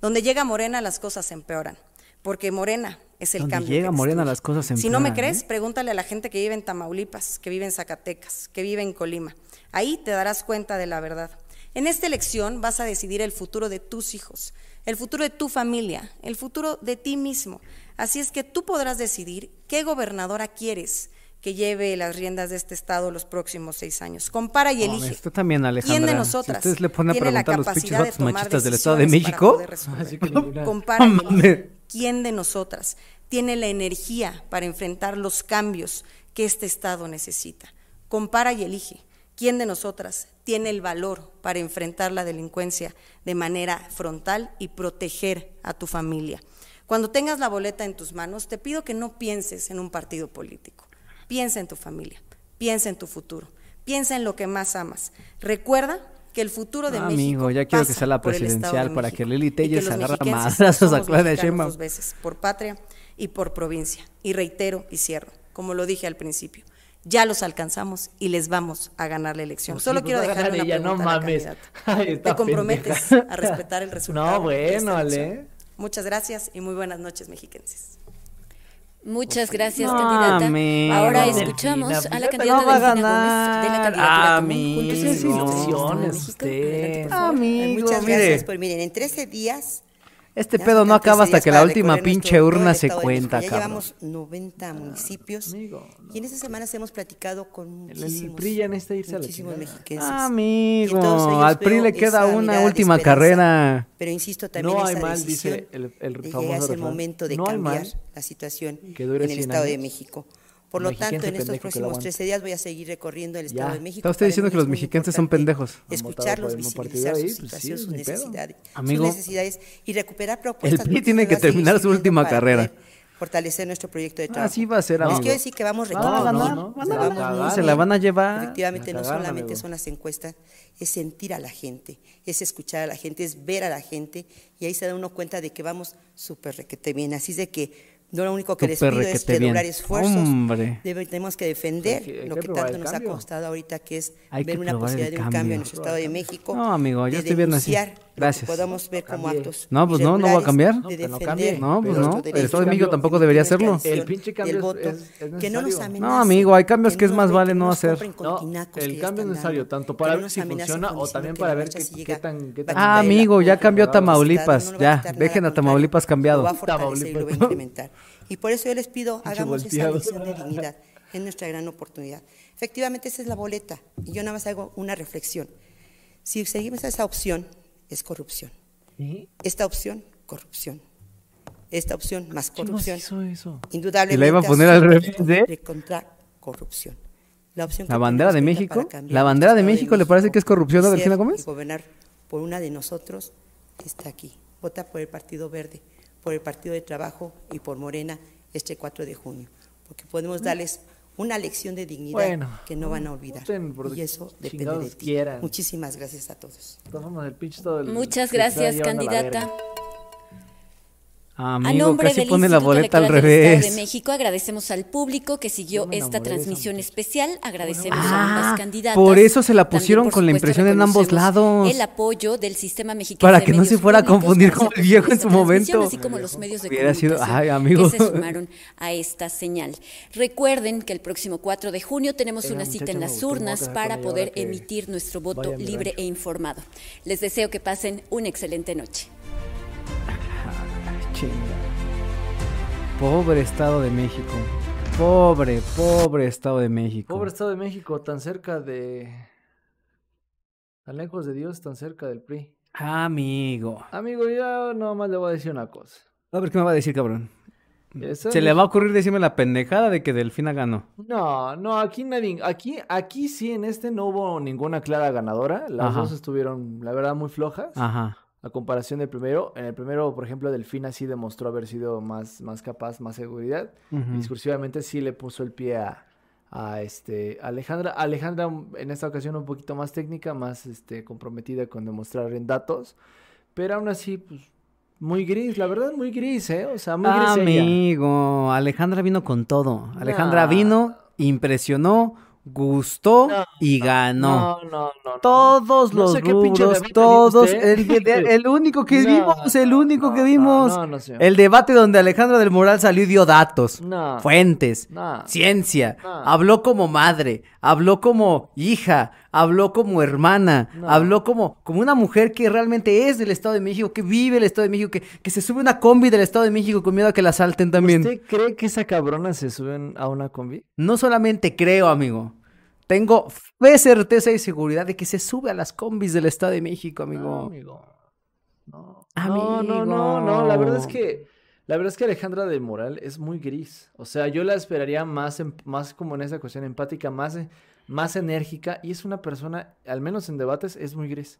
Speaker 6: Donde llega Morena las cosas empeoran, porque Morena es el
Speaker 1: Donde
Speaker 6: cambio.
Speaker 1: llega Morena las cosas
Speaker 6: Si no me
Speaker 1: empeoran,
Speaker 6: crees,
Speaker 1: ¿eh?
Speaker 6: pregúntale a la gente que vive en Tamaulipas, que vive en Zacatecas, que vive en Colima. Ahí te darás cuenta de la verdad. En esta elección vas a decidir el futuro de tus hijos, el futuro de tu familia, el futuro de ti mismo. Así es que tú podrás decidir qué gobernadora quieres que lleve las riendas de este estado los próximos seis años. Compara y elige.
Speaker 1: también, Alejandra.
Speaker 6: ¿Quién de
Speaker 1: Si
Speaker 6: nosotras
Speaker 1: ustedes le ponen a
Speaker 6: tiene la
Speaker 1: preguntar a los pinches
Speaker 6: de
Speaker 1: machistas del Estado de México.
Speaker 2: Así que.
Speaker 6: Compara y elige. ¿Quién de nosotras tiene la energía para enfrentar los cambios que este Estado necesita? Compara y elige. ¿Quién de nosotras tiene el valor para enfrentar la delincuencia de manera frontal y proteger a tu familia? Cuando tengas la boleta en tus manos, te pido que no pienses en un partido político. Piensa en tu familia, piensa en tu futuro, piensa en lo que más amas. Recuerda que el futuro de
Speaker 1: Ah,
Speaker 6: México
Speaker 1: amigo, ya quiero que sea la presidencial
Speaker 6: de
Speaker 1: para que Lili Telles agarre madrazos a Claudia Sheinbaum.
Speaker 6: dos veces, por patria y por provincia. Y reitero y cierro, como lo dije al principio, ya los alcanzamos y les vamos a ganar la elección.
Speaker 2: Pues sí,
Speaker 6: Solo
Speaker 2: pues
Speaker 6: quiero
Speaker 2: ganar
Speaker 6: una
Speaker 2: ella, no
Speaker 6: pregunta la
Speaker 2: mames. Ay,
Speaker 6: ¿Te comprometes
Speaker 2: pendeja.
Speaker 6: a respetar el resultado?
Speaker 2: No, bueno? Ale.
Speaker 6: Muchas gracias y muy buenas noches, mexiquenses.
Speaker 4: Muchas gracias,
Speaker 1: No,
Speaker 4: candidata.
Speaker 1: amigo.
Speaker 4: Ahora escuchamos a la candidata
Speaker 1: no va a ganar.
Speaker 4: Gómez de la candidatura
Speaker 1: Amigo.
Speaker 4: Juntos
Speaker 2: ilusiones,
Speaker 4: México.
Speaker 2: usted.
Speaker 4: Adelante, favor.
Speaker 1: Amigo,
Speaker 7: Muchas
Speaker 1: mire.
Speaker 7: gracias. Pues miren, en 13 días.
Speaker 1: Este
Speaker 7: ya
Speaker 1: pedo no acaba
Speaker 7: 13
Speaker 1: hasta que la última pinche urna se
Speaker 7: de
Speaker 1: cuenta.
Speaker 7: Ya
Speaker 1: cabrón.
Speaker 7: llevamos 90 municipios.
Speaker 2: Amigo,
Speaker 7: Y en estas semanas hemos platicado con
Speaker 2: El- el
Speaker 7: muchísimos,
Speaker 2: PRI ya necesita irse a la
Speaker 7: muchísimos
Speaker 2: chingada.
Speaker 7: mexiquenses.
Speaker 1: Amigo,
Speaker 7: todos ellos
Speaker 1: al PRI le queda una
Speaker 7: de
Speaker 1: última carrera.
Speaker 7: Pero insisto también
Speaker 2: No hay
Speaker 7: esa
Speaker 2: mal, dice el- el
Speaker 7: de
Speaker 2: famoso
Speaker 7: llegar ese
Speaker 2: refrán.
Speaker 7: momento de
Speaker 2: No
Speaker 7: cambiar la situación
Speaker 2: que dure
Speaker 7: en el
Speaker 2: 100
Speaker 7: Estado de
Speaker 2: años.
Speaker 7: México. Por lo tanto, en estos próximos
Speaker 2: aguante.
Speaker 7: 13 días voy a seguir recorriendo el Estado
Speaker 2: Ya.
Speaker 7: de México.
Speaker 1: Está usted diciendo que los mexiquenses son pendejos.
Speaker 7: Escucharlos,
Speaker 2: el
Speaker 7: visibilizar
Speaker 2: partido ahí,
Speaker 7: su
Speaker 2: pues
Speaker 7: sus necesidades,
Speaker 1: Amigo.
Speaker 7: sus necesidades y recuperar
Speaker 1: El
Speaker 7: propuestas.
Speaker 1: PRI
Speaker 7: porque
Speaker 1: tiene que terminar su última carrera.
Speaker 7: Fortalecer nuestro proyecto de trabajo.
Speaker 1: Así va a ser,
Speaker 7: Les
Speaker 1: amigo.
Speaker 7: quiero decir que vamos
Speaker 1: Van a
Speaker 7: recorriendo.
Speaker 1: ganar,
Speaker 2: no,
Speaker 1: van
Speaker 2: se
Speaker 1: a
Speaker 2: la
Speaker 1: ganar,
Speaker 2: cagaron.
Speaker 1: se la van a llevar.
Speaker 7: Efectivamente, no solamente
Speaker 2: amigo.
Speaker 7: son las encuestas, es sentir a la gente, es escuchar a la gente, es ver a la gente, y ahí se da uno cuenta de que vamos súper requete bien. Así es de que no lo único que les pido es
Speaker 1: requete bien.
Speaker 7: redoblar esfuerzos.
Speaker 1: Hombre.
Speaker 7: Debe- tenemos que defender
Speaker 2: Hay que- hay
Speaker 7: lo
Speaker 2: que
Speaker 7: que tanto nos
Speaker 2: cambio.
Speaker 7: ha costado ahorita, que es
Speaker 1: Hay
Speaker 7: ver
Speaker 1: que
Speaker 7: una posibilidad de un
Speaker 1: cambio.
Speaker 7: en nuestro Estado de México.
Speaker 1: No, amigo, yo
Speaker 7: de
Speaker 1: estoy bien así.
Speaker 7: Que
Speaker 1: Gracias.
Speaker 7: podamos ver como
Speaker 2: Cambie.
Speaker 7: actos
Speaker 1: No, pues no, no va a cambiar.
Speaker 7: de
Speaker 2: No, que no
Speaker 7: defender
Speaker 2: cambie.
Speaker 1: No, pues no. El Estado de México tampoco debería hacerlo.
Speaker 2: El pinche cambio es- es- es
Speaker 7: que no nos amenacen,
Speaker 1: No, amigo, hay cambios que es
Speaker 7: nos
Speaker 1: más vale
Speaker 7: que
Speaker 1: no hacer.
Speaker 2: No, el
Speaker 7: que
Speaker 2: cambio es necesario,
Speaker 7: dando,
Speaker 2: tanto
Speaker 7: que
Speaker 2: para
Speaker 7: no
Speaker 2: ver si funciona o también
Speaker 7: que
Speaker 2: para ver qué- tan-
Speaker 1: Ah, amigo, ya cambió Tamaulipas.
Speaker 7: no
Speaker 1: Ya, dejen a Tamaulipas cambiado.
Speaker 7: Lo va a fortalecer y lo va a incrementar. Y por eso yo les pido, hagamos esa lección de dignidad. Es nuestra gran oportunidad. Efectivamente, esa es la boleta. Y yo nada más hago una reflexión. Si seguimos esa opción, es corrupción. Esta opción, corrupción. Esta opción, más corrupción.
Speaker 2: hizo eso?
Speaker 7: Indudablemente.
Speaker 1: ¿Y la iba a poner al revés, eh?
Speaker 7: De contra corrupción. La, opción
Speaker 1: ¿La
Speaker 7: que
Speaker 1: bandera de México? ¿La bandera de México le parece que es corrupción a Delfina Gómez?
Speaker 7: Gobernar por una de nosotros está aquí. Vota por el Partido Verde, por el Partido de Trabajo y por Morena este 4 de junio. Porque podemos darles una lección de dignidad
Speaker 2: Bueno,
Speaker 7: que no van a olvidar. Y eso depende de ti.
Speaker 2: quieran.
Speaker 7: Muchísimas gracias a todos.
Speaker 4: Muchas gracias, candidata.
Speaker 2: Verga.
Speaker 4: A
Speaker 1: Amigo,
Speaker 4: nombre
Speaker 1: casi
Speaker 4: del
Speaker 1: pone la
Speaker 4: Instituto
Speaker 1: boleta al
Speaker 4: Estado de
Speaker 1: revés.
Speaker 4: México agradecemos al público que siguió esta transmisión especial. Agradecemos a
Speaker 1: Ah,
Speaker 4: ambas candidatas.
Speaker 1: por eso se la
Speaker 4: También,
Speaker 1: pusieron
Speaker 4: por
Speaker 1: con la impresión en ambos lados.
Speaker 4: El apoyo del sistema mexicano
Speaker 1: Para
Speaker 4: de
Speaker 1: que no se fuera a confundir
Speaker 4: hacer
Speaker 1: el viejo en su momento.
Speaker 4: Así como los medios de
Speaker 1: Hubiera sido-
Speaker 4: comunicación
Speaker 1: ay, amigo.
Speaker 4: que se sumaron a esta señal. Recuerden que el próximo 4 de junio tenemos
Speaker 2: Esa
Speaker 4: una cita en las
Speaker 2: a
Speaker 4: urnas para
Speaker 2: con
Speaker 4: poder emitir nuestro voto
Speaker 2: a
Speaker 4: libre
Speaker 2: rancho.
Speaker 4: e informado. Les deseo que pasen una excelente noche.
Speaker 1: Chinga. Pobre Estado de México. Pobre, pobre Estado de México.
Speaker 2: Pobre Estado de México, tan cerca de. Tan lejos de Dios, tan cerca del PRI.
Speaker 1: Amigo.
Speaker 2: Amigo, ya nomás le voy a decir una cosa.
Speaker 1: A ver qué me va a decir, cabrón.
Speaker 2: Esa
Speaker 1: Se le va a ocurrir decirme la pendejada de que Delfina ganó.
Speaker 2: No, no, aquí nadie. Aquí, aquí sí, en este no hubo ninguna clara ganadora. Las
Speaker 1: Ajá.
Speaker 2: dos estuvieron, la verdad, muy flojas.
Speaker 1: Ajá.
Speaker 2: A comparación del primero. En el primero, por ejemplo, Delfina sí demostró haber sido más, más capaz, más seguridad.
Speaker 1: Ujú.
Speaker 2: Discursivamente sí le puso el pie a, a, este Alejandra. Alejandra en esta ocasión un poquito más técnica, más este comprometida con demostrar en datos. Pero aún así, pues, muy gris, la verdad, muy gris, ¿eh? O sea, muy gris ella.
Speaker 1: Amigo, Alejandra vino con todo. Alejandra
Speaker 2: Nah.
Speaker 1: vino, impresionó, gustó
Speaker 2: No,
Speaker 1: y ganó.
Speaker 2: No, no, no.
Speaker 1: Todos
Speaker 2: No
Speaker 1: los
Speaker 2: sé
Speaker 1: rubros, todos, el, video- el único que vimos, el único que vimos,
Speaker 2: no, no, señor.
Speaker 1: el debate donde Alejandra del Moral salió y dio datos,
Speaker 2: No.
Speaker 1: fuentes,
Speaker 2: No.
Speaker 1: ciencia,
Speaker 2: No.
Speaker 1: habló como madre, habló como hija, habló como hermana,
Speaker 2: No.
Speaker 1: habló como, como una mujer que realmente es del Estado de México, que vive el Estado de México, que, que se sube a una combi del Estado de México con miedo a que la salten también.
Speaker 2: ¿Usted cree que esa cabrona se suben a una combi?
Speaker 1: No solamente creo, amigo. Tengo fe, certeza y seguridad de que se sube a las combis del Estado de México, amigo.
Speaker 2: No, amigo. No.
Speaker 1: Amigo.
Speaker 2: No, no, no, no. La verdad es que. La verdad es que Alejandra del Moral es muy gris. O sea, yo la esperaría más, más como en esa cuestión empática, más, más enérgica. Y es una persona, al menos en debates, es muy gris.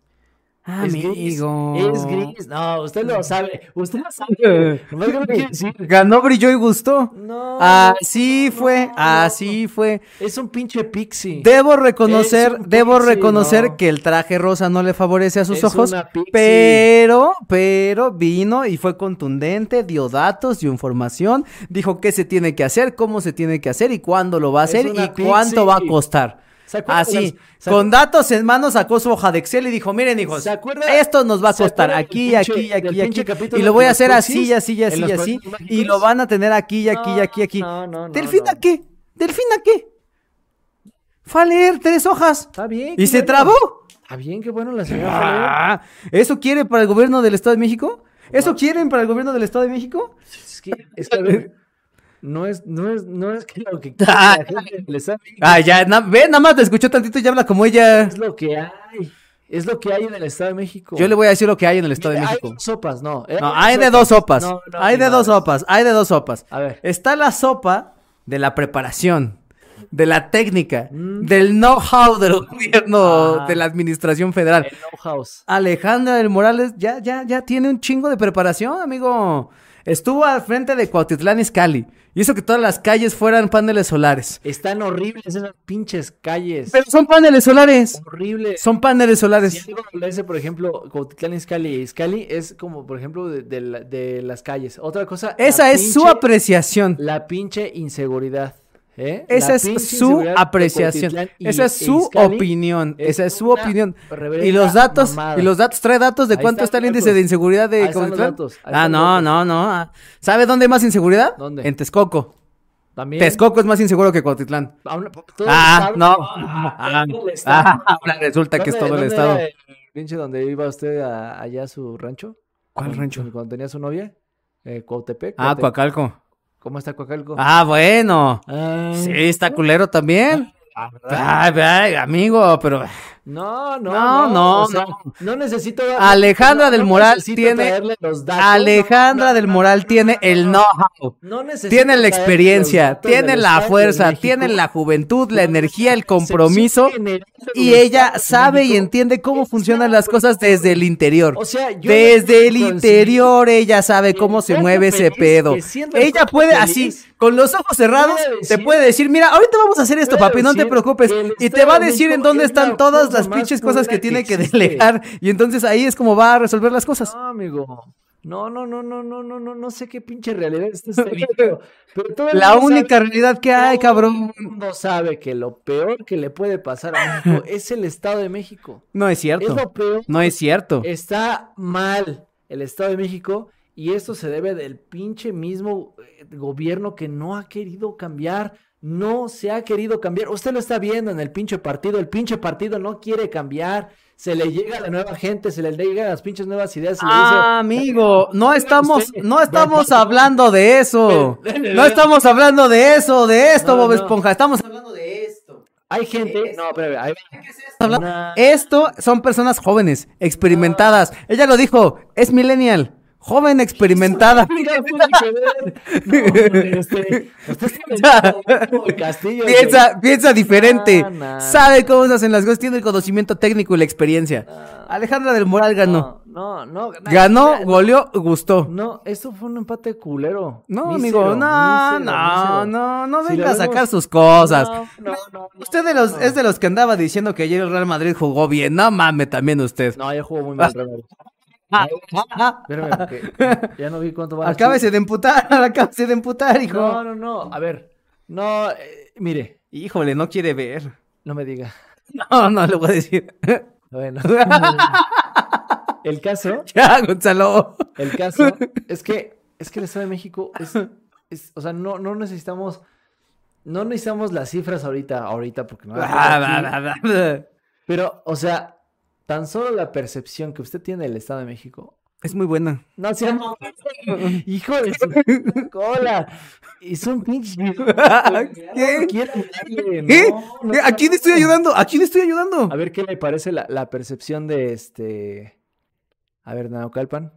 Speaker 2: Es gris.
Speaker 1: Amigo.
Speaker 2: Es gris. No, usted lo sabe. Usted lo sabe. No decir.
Speaker 1: Ganó, brilló y gustó.
Speaker 2: No.
Speaker 1: Así
Speaker 2: no,
Speaker 1: fue,
Speaker 2: no,
Speaker 1: así fue.
Speaker 2: Es un pinche pixie.
Speaker 1: Debo reconocer,
Speaker 2: Es
Speaker 1: debo
Speaker 2: pixie,
Speaker 1: reconocer
Speaker 2: no.
Speaker 1: que el traje rosa no le favorece a sus
Speaker 2: Es
Speaker 1: ojos,
Speaker 2: una pixie.
Speaker 1: pero, pero vino y fue contundente, dio datos, dio información, dijo qué se tiene que hacer, cómo se tiene que hacer y cuándo lo va a
Speaker 2: Es
Speaker 1: hacer y cuánto va a costar.
Speaker 2: ¿Se acuerdan
Speaker 1: Así, con datos en mano sacó su hoja de Excel y dijo, miren hijos,
Speaker 2: ¿Se acuerda-
Speaker 1: esto nos va a costar aquí, aquí, aquí, aquí, y lo voy a hacer así, así, así, así, y lo van a tener aquí, aquí, aquí, aquí.
Speaker 2: no, no, no,
Speaker 1: ¿Delfín
Speaker 2: no.
Speaker 1: a qué? ¿Delfín a qué? Fue a leer tres hojas.
Speaker 2: Está bien.
Speaker 1: ¿Y se
Speaker 2: bueno.
Speaker 1: trabó?
Speaker 2: Está bien, qué bueno la señora.
Speaker 1: Ah, ¿Eso quiere para el gobierno del Estado de México? ¿Eso quieren para el gobierno del Estado de México?
Speaker 2: Es que, es que, a ver, no es, no es, no es que lo que quiere la gente le sabe,
Speaker 1: Ah, ya, na- ve, nada más te escuchó tantito y habla como ella.
Speaker 2: es lo que hay. Es lo que hay en el Estado de México.
Speaker 1: Yo le voy a decir lo que hay en el Estado de México.
Speaker 2: Hay sopas, no.
Speaker 1: No, hay de dos sopas.
Speaker 2: No, no,
Speaker 1: hay de dos sopas. Hay de dos sopas.
Speaker 2: A ver.
Speaker 1: Está la sopa de la preparación, de la técnica,
Speaker 2: Mm.
Speaker 1: del know-how del gobierno,
Speaker 2: Ajá.
Speaker 1: de la administración federal.
Speaker 2: El no house.
Speaker 1: Alejandra del Morales ya, ya, ya tiene un chingo de preparación, amigo. Estuvo al frente de Cuautitlán Izcalli. Y eso que todas las calles fueran paneles solares.
Speaker 2: Están horribles esas pinches calles.
Speaker 1: Pero son paneles solares.
Speaker 2: horribles.
Speaker 1: Son paneles
Speaker 2: Si
Speaker 1: solares.
Speaker 2: algo por ejemplo, Cuautitlán Izcalli, Izcalli es como, por ejemplo, de, de la- de las calles. Otra cosa.
Speaker 1: Esa es su apreciación.
Speaker 2: La pinche inseguridad. ¿Eh?
Speaker 1: Esa es su apreciación. Esa es su opinión.
Speaker 2: es
Speaker 1: Esa es su opinión. Y los datos,
Speaker 2: mamada.
Speaker 1: y los datos, trae datos de
Speaker 2: Ahí
Speaker 1: cuánto está el índice de inseguridad de Ah, no, no, no. ah. ¿Sabe dónde hay más inseguridad?
Speaker 2: ¿Dónde?
Speaker 1: En Texcoco.
Speaker 2: También.
Speaker 1: Texcoco es más inseguro que Cuautitlán. Ah, no.
Speaker 2: Ah,
Speaker 1: Ah, ahora resulta que es
Speaker 2: ¿Dónde-
Speaker 1: todo el estado.
Speaker 2: pinche donde iba usted allá a su rancho?
Speaker 1: ¿Cuál rancho?
Speaker 2: Cuando tenía su novia. Eh, Cuautepec.
Speaker 1: Ah, Coacalco.
Speaker 2: ¿Cómo está Coacalco?
Speaker 1: Ah, bueno.
Speaker 2: Ah.
Speaker 1: Sí, está culero también.
Speaker 2: Ah.
Speaker 1: Ay, ay, amigo, pero
Speaker 2: No, no,
Speaker 1: No,
Speaker 2: no.
Speaker 1: no,
Speaker 2: o sea,
Speaker 1: no.
Speaker 2: no necesito.
Speaker 1: Alejandra
Speaker 2: no-
Speaker 1: del Moral tiene-
Speaker 2: traerle los datos,
Speaker 1: Alejandra del Moral tiene el
Speaker 2: no,
Speaker 1: know-how. Tiene la experiencia, tiene la fuerza, tiene la juventud, la energía, el compromiso. Y ella sabe y entiende cómo funcionan las cosas desde el interior.
Speaker 2: O sea, yo
Speaker 1: Desde el interior ella sabe cómo se mueve ese pedo. Ella puede así, con los ojos cerrados, te puede decir, mira, ahorita vamos a hacer esto, papi, no te preocupes. Y te va a
Speaker 2: de
Speaker 1: decir en dónde están todas las pinches cosas que tiene
Speaker 2: que
Speaker 1: delegar. Y entonces ahí es como va a resolver las cosas.
Speaker 2: No, amigo. No, no, no, no, no, no, no, no sé qué pinche realidad está este video. Pero todo
Speaker 1: La única
Speaker 2: sabe-
Speaker 1: realidad que hay,
Speaker 2: todo
Speaker 1: cabrón.
Speaker 2: el mundo sabe que lo peor que le puede pasar a México es el Estado de México.
Speaker 1: No es
Speaker 2: Es
Speaker 1: cierto.
Speaker 2: lo peor.
Speaker 1: No es cierto.
Speaker 2: Está mal el Estado de México y esto se debe del pinche mismo eh, gobierno que no ha querido cambiar. No se ha querido cambiar. Usted lo está viendo en el pinche partido. El pinche partido no quiere cambiar. Se le llega a la nueva gente, se le llegan las pinches nuevas ideas. se le dice,
Speaker 1: Ah, amigo, no estamos, no estamos hablando de eso. No estamos hablando de eso, de esto,
Speaker 2: No,
Speaker 1: Bob
Speaker 2: no.
Speaker 1: Esponja. Estamos hablando de esto.
Speaker 2: Hay gente. No.
Speaker 1: Habla-
Speaker 2: Una-
Speaker 1: Esto son personas jóvenes, experimentadas. Ella lo dijo, es millennial, joven experimentada. Piensa, piensa diferente.
Speaker 2: No,
Speaker 1: Sabe cómo se hacen las cosas, tiene el conocimiento técnico y la experiencia. Alejandra del Moral ganó.
Speaker 2: No, no, no.
Speaker 1: Ganó, goleó, gustó.
Speaker 2: No, esto fue un empate culero.
Speaker 1: No,
Speaker 2: Mísero,
Speaker 1: amigo, no,
Speaker 2: mísero,
Speaker 1: no,
Speaker 2: mísero.
Speaker 1: no, no venga a sacar sus cosas.
Speaker 2: No, no,
Speaker 1: Usted de los, es de los que andaba diciendo que ayer el Real Madrid jugó bien. No mames, también usted.
Speaker 2: No, ya jugó muy mal, Real Madrid. Espérame, ya no vi cuánto va.
Speaker 1: Acábese de emputar, acábese de emputar, hijo.
Speaker 2: No, no, no. A ver. No, eh, mire,
Speaker 1: Híjole, no quiere ver.
Speaker 2: no me diga.
Speaker 1: No, no le voy a decir.
Speaker 2: Bueno. el caso,
Speaker 1: ya, Gonzalo.
Speaker 2: el caso es que es que el Estado de México es, es o sea, no, no necesitamos no necesitamos las cifras ahorita, ahorita porque no. Pero, o sea, tan solo la percepción que usted tiene del Estado de México.
Speaker 1: Es muy buena.
Speaker 2: No sea hijo de su cola. Es un pinche.
Speaker 1: ¿Qué?
Speaker 2: Quiero darle,
Speaker 1: ¿Qué?
Speaker 2: no, no,
Speaker 1: ¿Qué? ¿A quién estoy ayudando? ¿A quién estoy ayudando?
Speaker 2: A ver qué le parece la, la percepción de este. A ver, Naucalpan,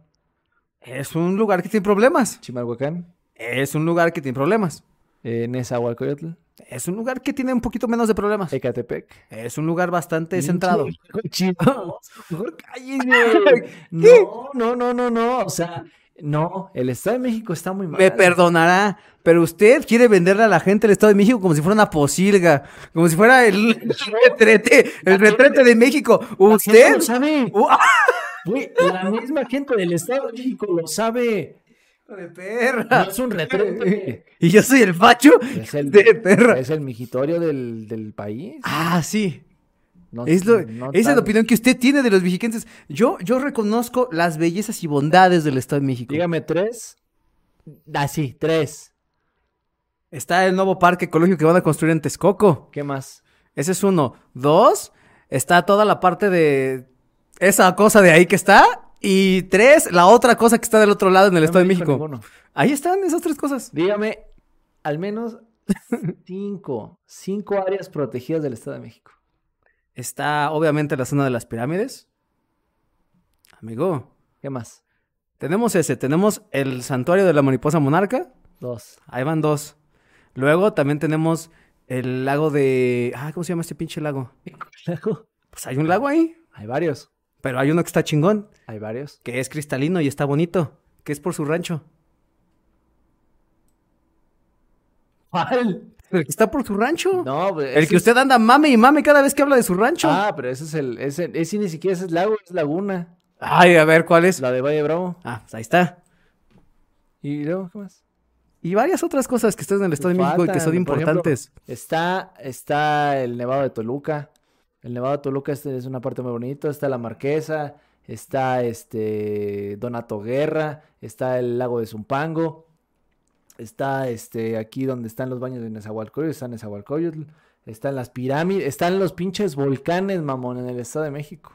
Speaker 1: Es un lugar que tiene problemas.
Speaker 2: Chimalhuacán,
Speaker 1: Es un lugar que tiene problemas.
Speaker 2: eh, Nezahualcóyotl,
Speaker 1: Es un lugar que tiene un poquito menos de problemas.
Speaker 2: Ecatepec.
Speaker 1: Es un lugar bastante centrado.
Speaker 2: Cochino. Mejor cállese. No, no, no, no, no. O sea, no. El Estado de México está muy mal.
Speaker 1: Me perdonará, pero usted quiere venderle a la gente el Estado de México como si fuera una posilga, como si fuera el retrete, el retrete de México.
Speaker 2: La gente
Speaker 1: ¿Usted?
Speaker 2: lo sabe. La misma gente del Estado de México lo sabe.
Speaker 1: De perra.
Speaker 2: No es un retrete.
Speaker 1: Y yo soy el facho
Speaker 2: Es el,
Speaker 1: de perra.
Speaker 2: es el mijitorio del, del país.
Speaker 1: Ah, sí.
Speaker 2: No-
Speaker 1: es lo-
Speaker 2: no
Speaker 1: esa es la opinión que usted tiene de los mexiquenses. Yo, yo reconozco las bellezas y bondades del Estado de México.
Speaker 2: Dígame tres. Ah, sí, tres.
Speaker 1: Está el nuevo parque ecológico que van a construir en Texcoco.
Speaker 2: ¿Qué más?
Speaker 1: Ese es uno. Dos, está toda la parte de esa cosa de ahí que está. Y tres, la otra cosa que está del otro lado en el
Speaker 2: No
Speaker 1: Estado de México.
Speaker 2: ninguno.
Speaker 1: Ahí están esas tres cosas.
Speaker 2: Dígame al menos cinco. Cinco áreas protegidas del Estado de México.
Speaker 1: Está obviamente la zona de las pirámides. Amigo,
Speaker 2: ¿Qué más?
Speaker 1: tenemos ese. Tenemos el santuario de la mariposa monarca.
Speaker 2: Dos.
Speaker 1: Ahí van dos. Luego también tenemos el lago de... Ah, ¿cómo se llama este pinche lago? Pues hay un lago ahí.
Speaker 2: Hay varios.
Speaker 1: Pero hay uno que está chingón.
Speaker 2: Hay varios.
Speaker 1: Que es cristalino y está bonito. Que es por su rancho.
Speaker 2: ¿Cuál?
Speaker 1: El que está por su rancho.
Speaker 2: No, pues,
Speaker 1: el que
Speaker 2: es-
Speaker 1: usted anda mame y mame cada vez que habla de su rancho.
Speaker 2: Ah, pero ese es el. Ese, ese ni siquiera es lago, es laguna.
Speaker 1: Ay, a ver, ¿cuál es?
Speaker 2: La de Valle Bravo.
Speaker 1: Ah, pues ahí está.
Speaker 2: ¿Y luego qué más?
Speaker 1: Y varias otras cosas que están en el Estado de México y que son
Speaker 2: ejemplo,
Speaker 1: importantes.
Speaker 2: Está, está el Nevado de Toluca. El Nevado de Toluca este es una parte muy bonita. Está la Marquesa. Está este Donato Guerra. Está el lago de Zumpango. Está este aquí donde están los baños de Nezahualcóyotl. Está Nezahualcóyotl. Están las pirámides. Están los pinches volcanes, mamón, en el Estado de México.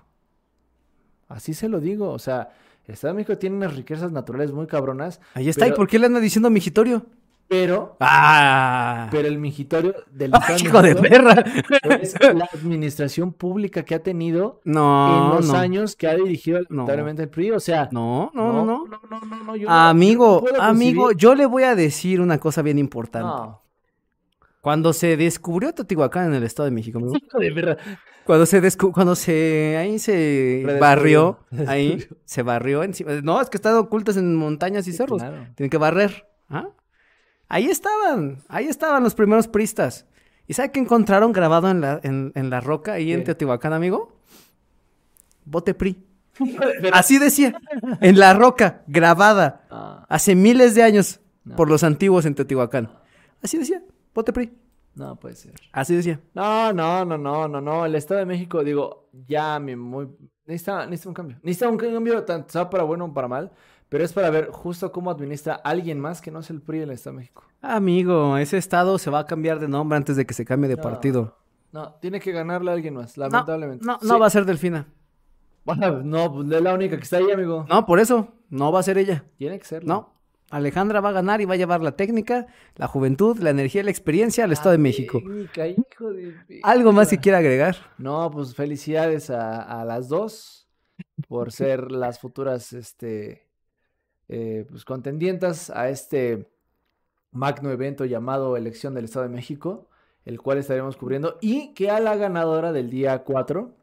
Speaker 2: Así se lo digo. O sea, el Estado de México tiene unas riquezas naturales muy cabronas.
Speaker 1: Ahí está. ¿Y por qué le anda diciendo mijitorio?
Speaker 2: Pero,
Speaker 1: Ah.
Speaker 2: pero el mingitorio del Estado
Speaker 1: hijo de perra.
Speaker 2: es la administración pública que ha tenido
Speaker 1: No,
Speaker 2: en los
Speaker 1: no.
Speaker 2: años que ha dirigido
Speaker 1: No.
Speaker 2: lamentablemente el PRI. O sea,
Speaker 1: No, no, no, no.
Speaker 2: no, no, no, no, yo no-
Speaker 1: Amigo,
Speaker 2: yo no
Speaker 1: amigo, yo le voy a decir una cosa bien importante.
Speaker 2: No.
Speaker 1: Cuando se descubrió Teotihuacán en el Estado de México, amigo,
Speaker 2: de perra.
Speaker 1: cuando se descu- cuando se ahí se barrió, ahí se barrió encima. No, es que están ocultas en montañas y
Speaker 2: Sí,
Speaker 1: cerros.
Speaker 2: claro.
Speaker 1: Tienen que barrer. ¿ah? Ahí estaban, ahí estaban los primeros pristas. ¿Y sabe qué encontraron grabado en la, en, en la roca ahí en. Teotihuacán, amigo? Bote PRI. Así decía, en la roca, grabada,
Speaker 2: Ah,
Speaker 1: hace miles de años,
Speaker 2: No.
Speaker 1: por los antiguos en Teotihuacán. Así decía, bote PRI.
Speaker 2: no puede ser.
Speaker 1: Así decía.
Speaker 2: No, no, no, no, no, no. El Estado de México, digo, ya mi muy. Necesita, necesita un cambio. Necesita un cambio, tanto sea para bueno o para mal. Pero es para ver justo cómo administra alguien más que no es el PRI del Estado de México.
Speaker 1: Amigo, ese estado se va a cambiar de nombre antes de que se cambie de
Speaker 2: No.
Speaker 1: partido.
Speaker 2: No, tiene que ganarle a alguien más,
Speaker 1: No,
Speaker 2: lamentablemente.
Speaker 1: no,
Speaker 2: Sí.
Speaker 1: no va a ser Delfina.
Speaker 2: Bueno, no, pues es la única que está ahí, amigo.
Speaker 1: No, por eso, no va a ser ella.
Speaker 2: Tiene que ser.
Speaker 1: No. Alejandra va a ganar y va a llevar la técnica, la juventud, la energía y la experiencia al Estado de México.
Speaker 2: Técnica, hijo de...
Speaker 1: ¿Algo más que quiera agregar?
Speaker 2: No, pues felicidades a, a las dos por ser las futuras, este, eh, pues contendientes a este magno evento llamado Elección del Estado de México, el cual estaremos cubriendo y que a la ganadora del día 4,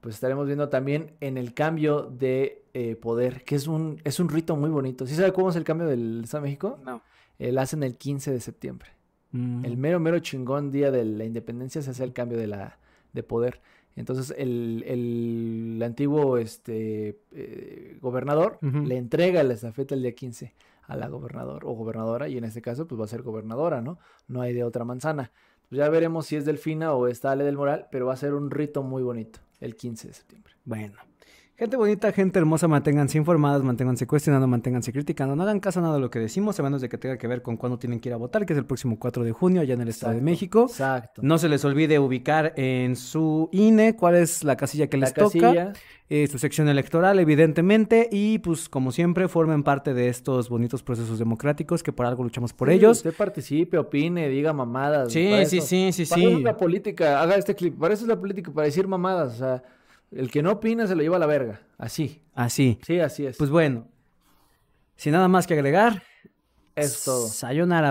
Speaker 2: pues estaremos viendo también en el cambio de eh, poder, que es un, es un rito muy bonito. ¿Sí sabe cómo es el cambio del Estado de México?
Speaker 1: No.
Speaker 2: Eh, lo hacen el 15 de septiembre.
Speaker 1: Mm.
Speaker 2: El mero, mero chingón día de la independencia se hace el cambio de la de poder. Entonces el, el antiguo este, eh, gobernador le entrega la estafeta el día 15 a la gobernador o gobernadora y en este caso pues va a ser gobernadora, ¿no? No hay de otra manzana. Pues ya veremos si es Delfina o está Ale del Moral, pero va a ser un rito muy bonito el 15 de septiembre.
Speaker 1: Bueno. Gente bonita, gente hermosa, manténganse informadas, manténganse cuestionando, manténganse criticando. No hagan caso a nada de lo que decimos, a menos de que tenga que ver con cuándo tienen que ir a votar, que es el próximo 4 de junio allá en el Estado de México.
Speaker 2: Exacto.
Speaker 1: No se les olvide ubicar en su INE cuál es la casilla que
Speaker 2: La
Speaker 1: les toca.
Speaker 2: casilla,
Speaker 1: eh, su sección electoral, evidentemente, y pues como siempre formen parte de estos bonitos procesos democráticos que por algo luchamos por
Speaker 2: sí,
Speaker 1: ellos.
Speaker 2: Usted participe, opine, diga mamadas.
Speaker 1: Sí, sí,
Speaker 2: eso-
Speaker 1: sí, sí,
Speaker 2: Para eso
Speaker 1: sí.
Speaker 2: es la política, haga este clip. Para eso es la política, para decir mamadas. O sea, el que no opina se lo lleva a la verga. Así.
Speaker 1: Así.
Speaker 2: Sí, así es.
Speaker 1: Pues bueno, sin nada más que agregar,
Speaker 2: es todo.
Speaker 1: Sayonara.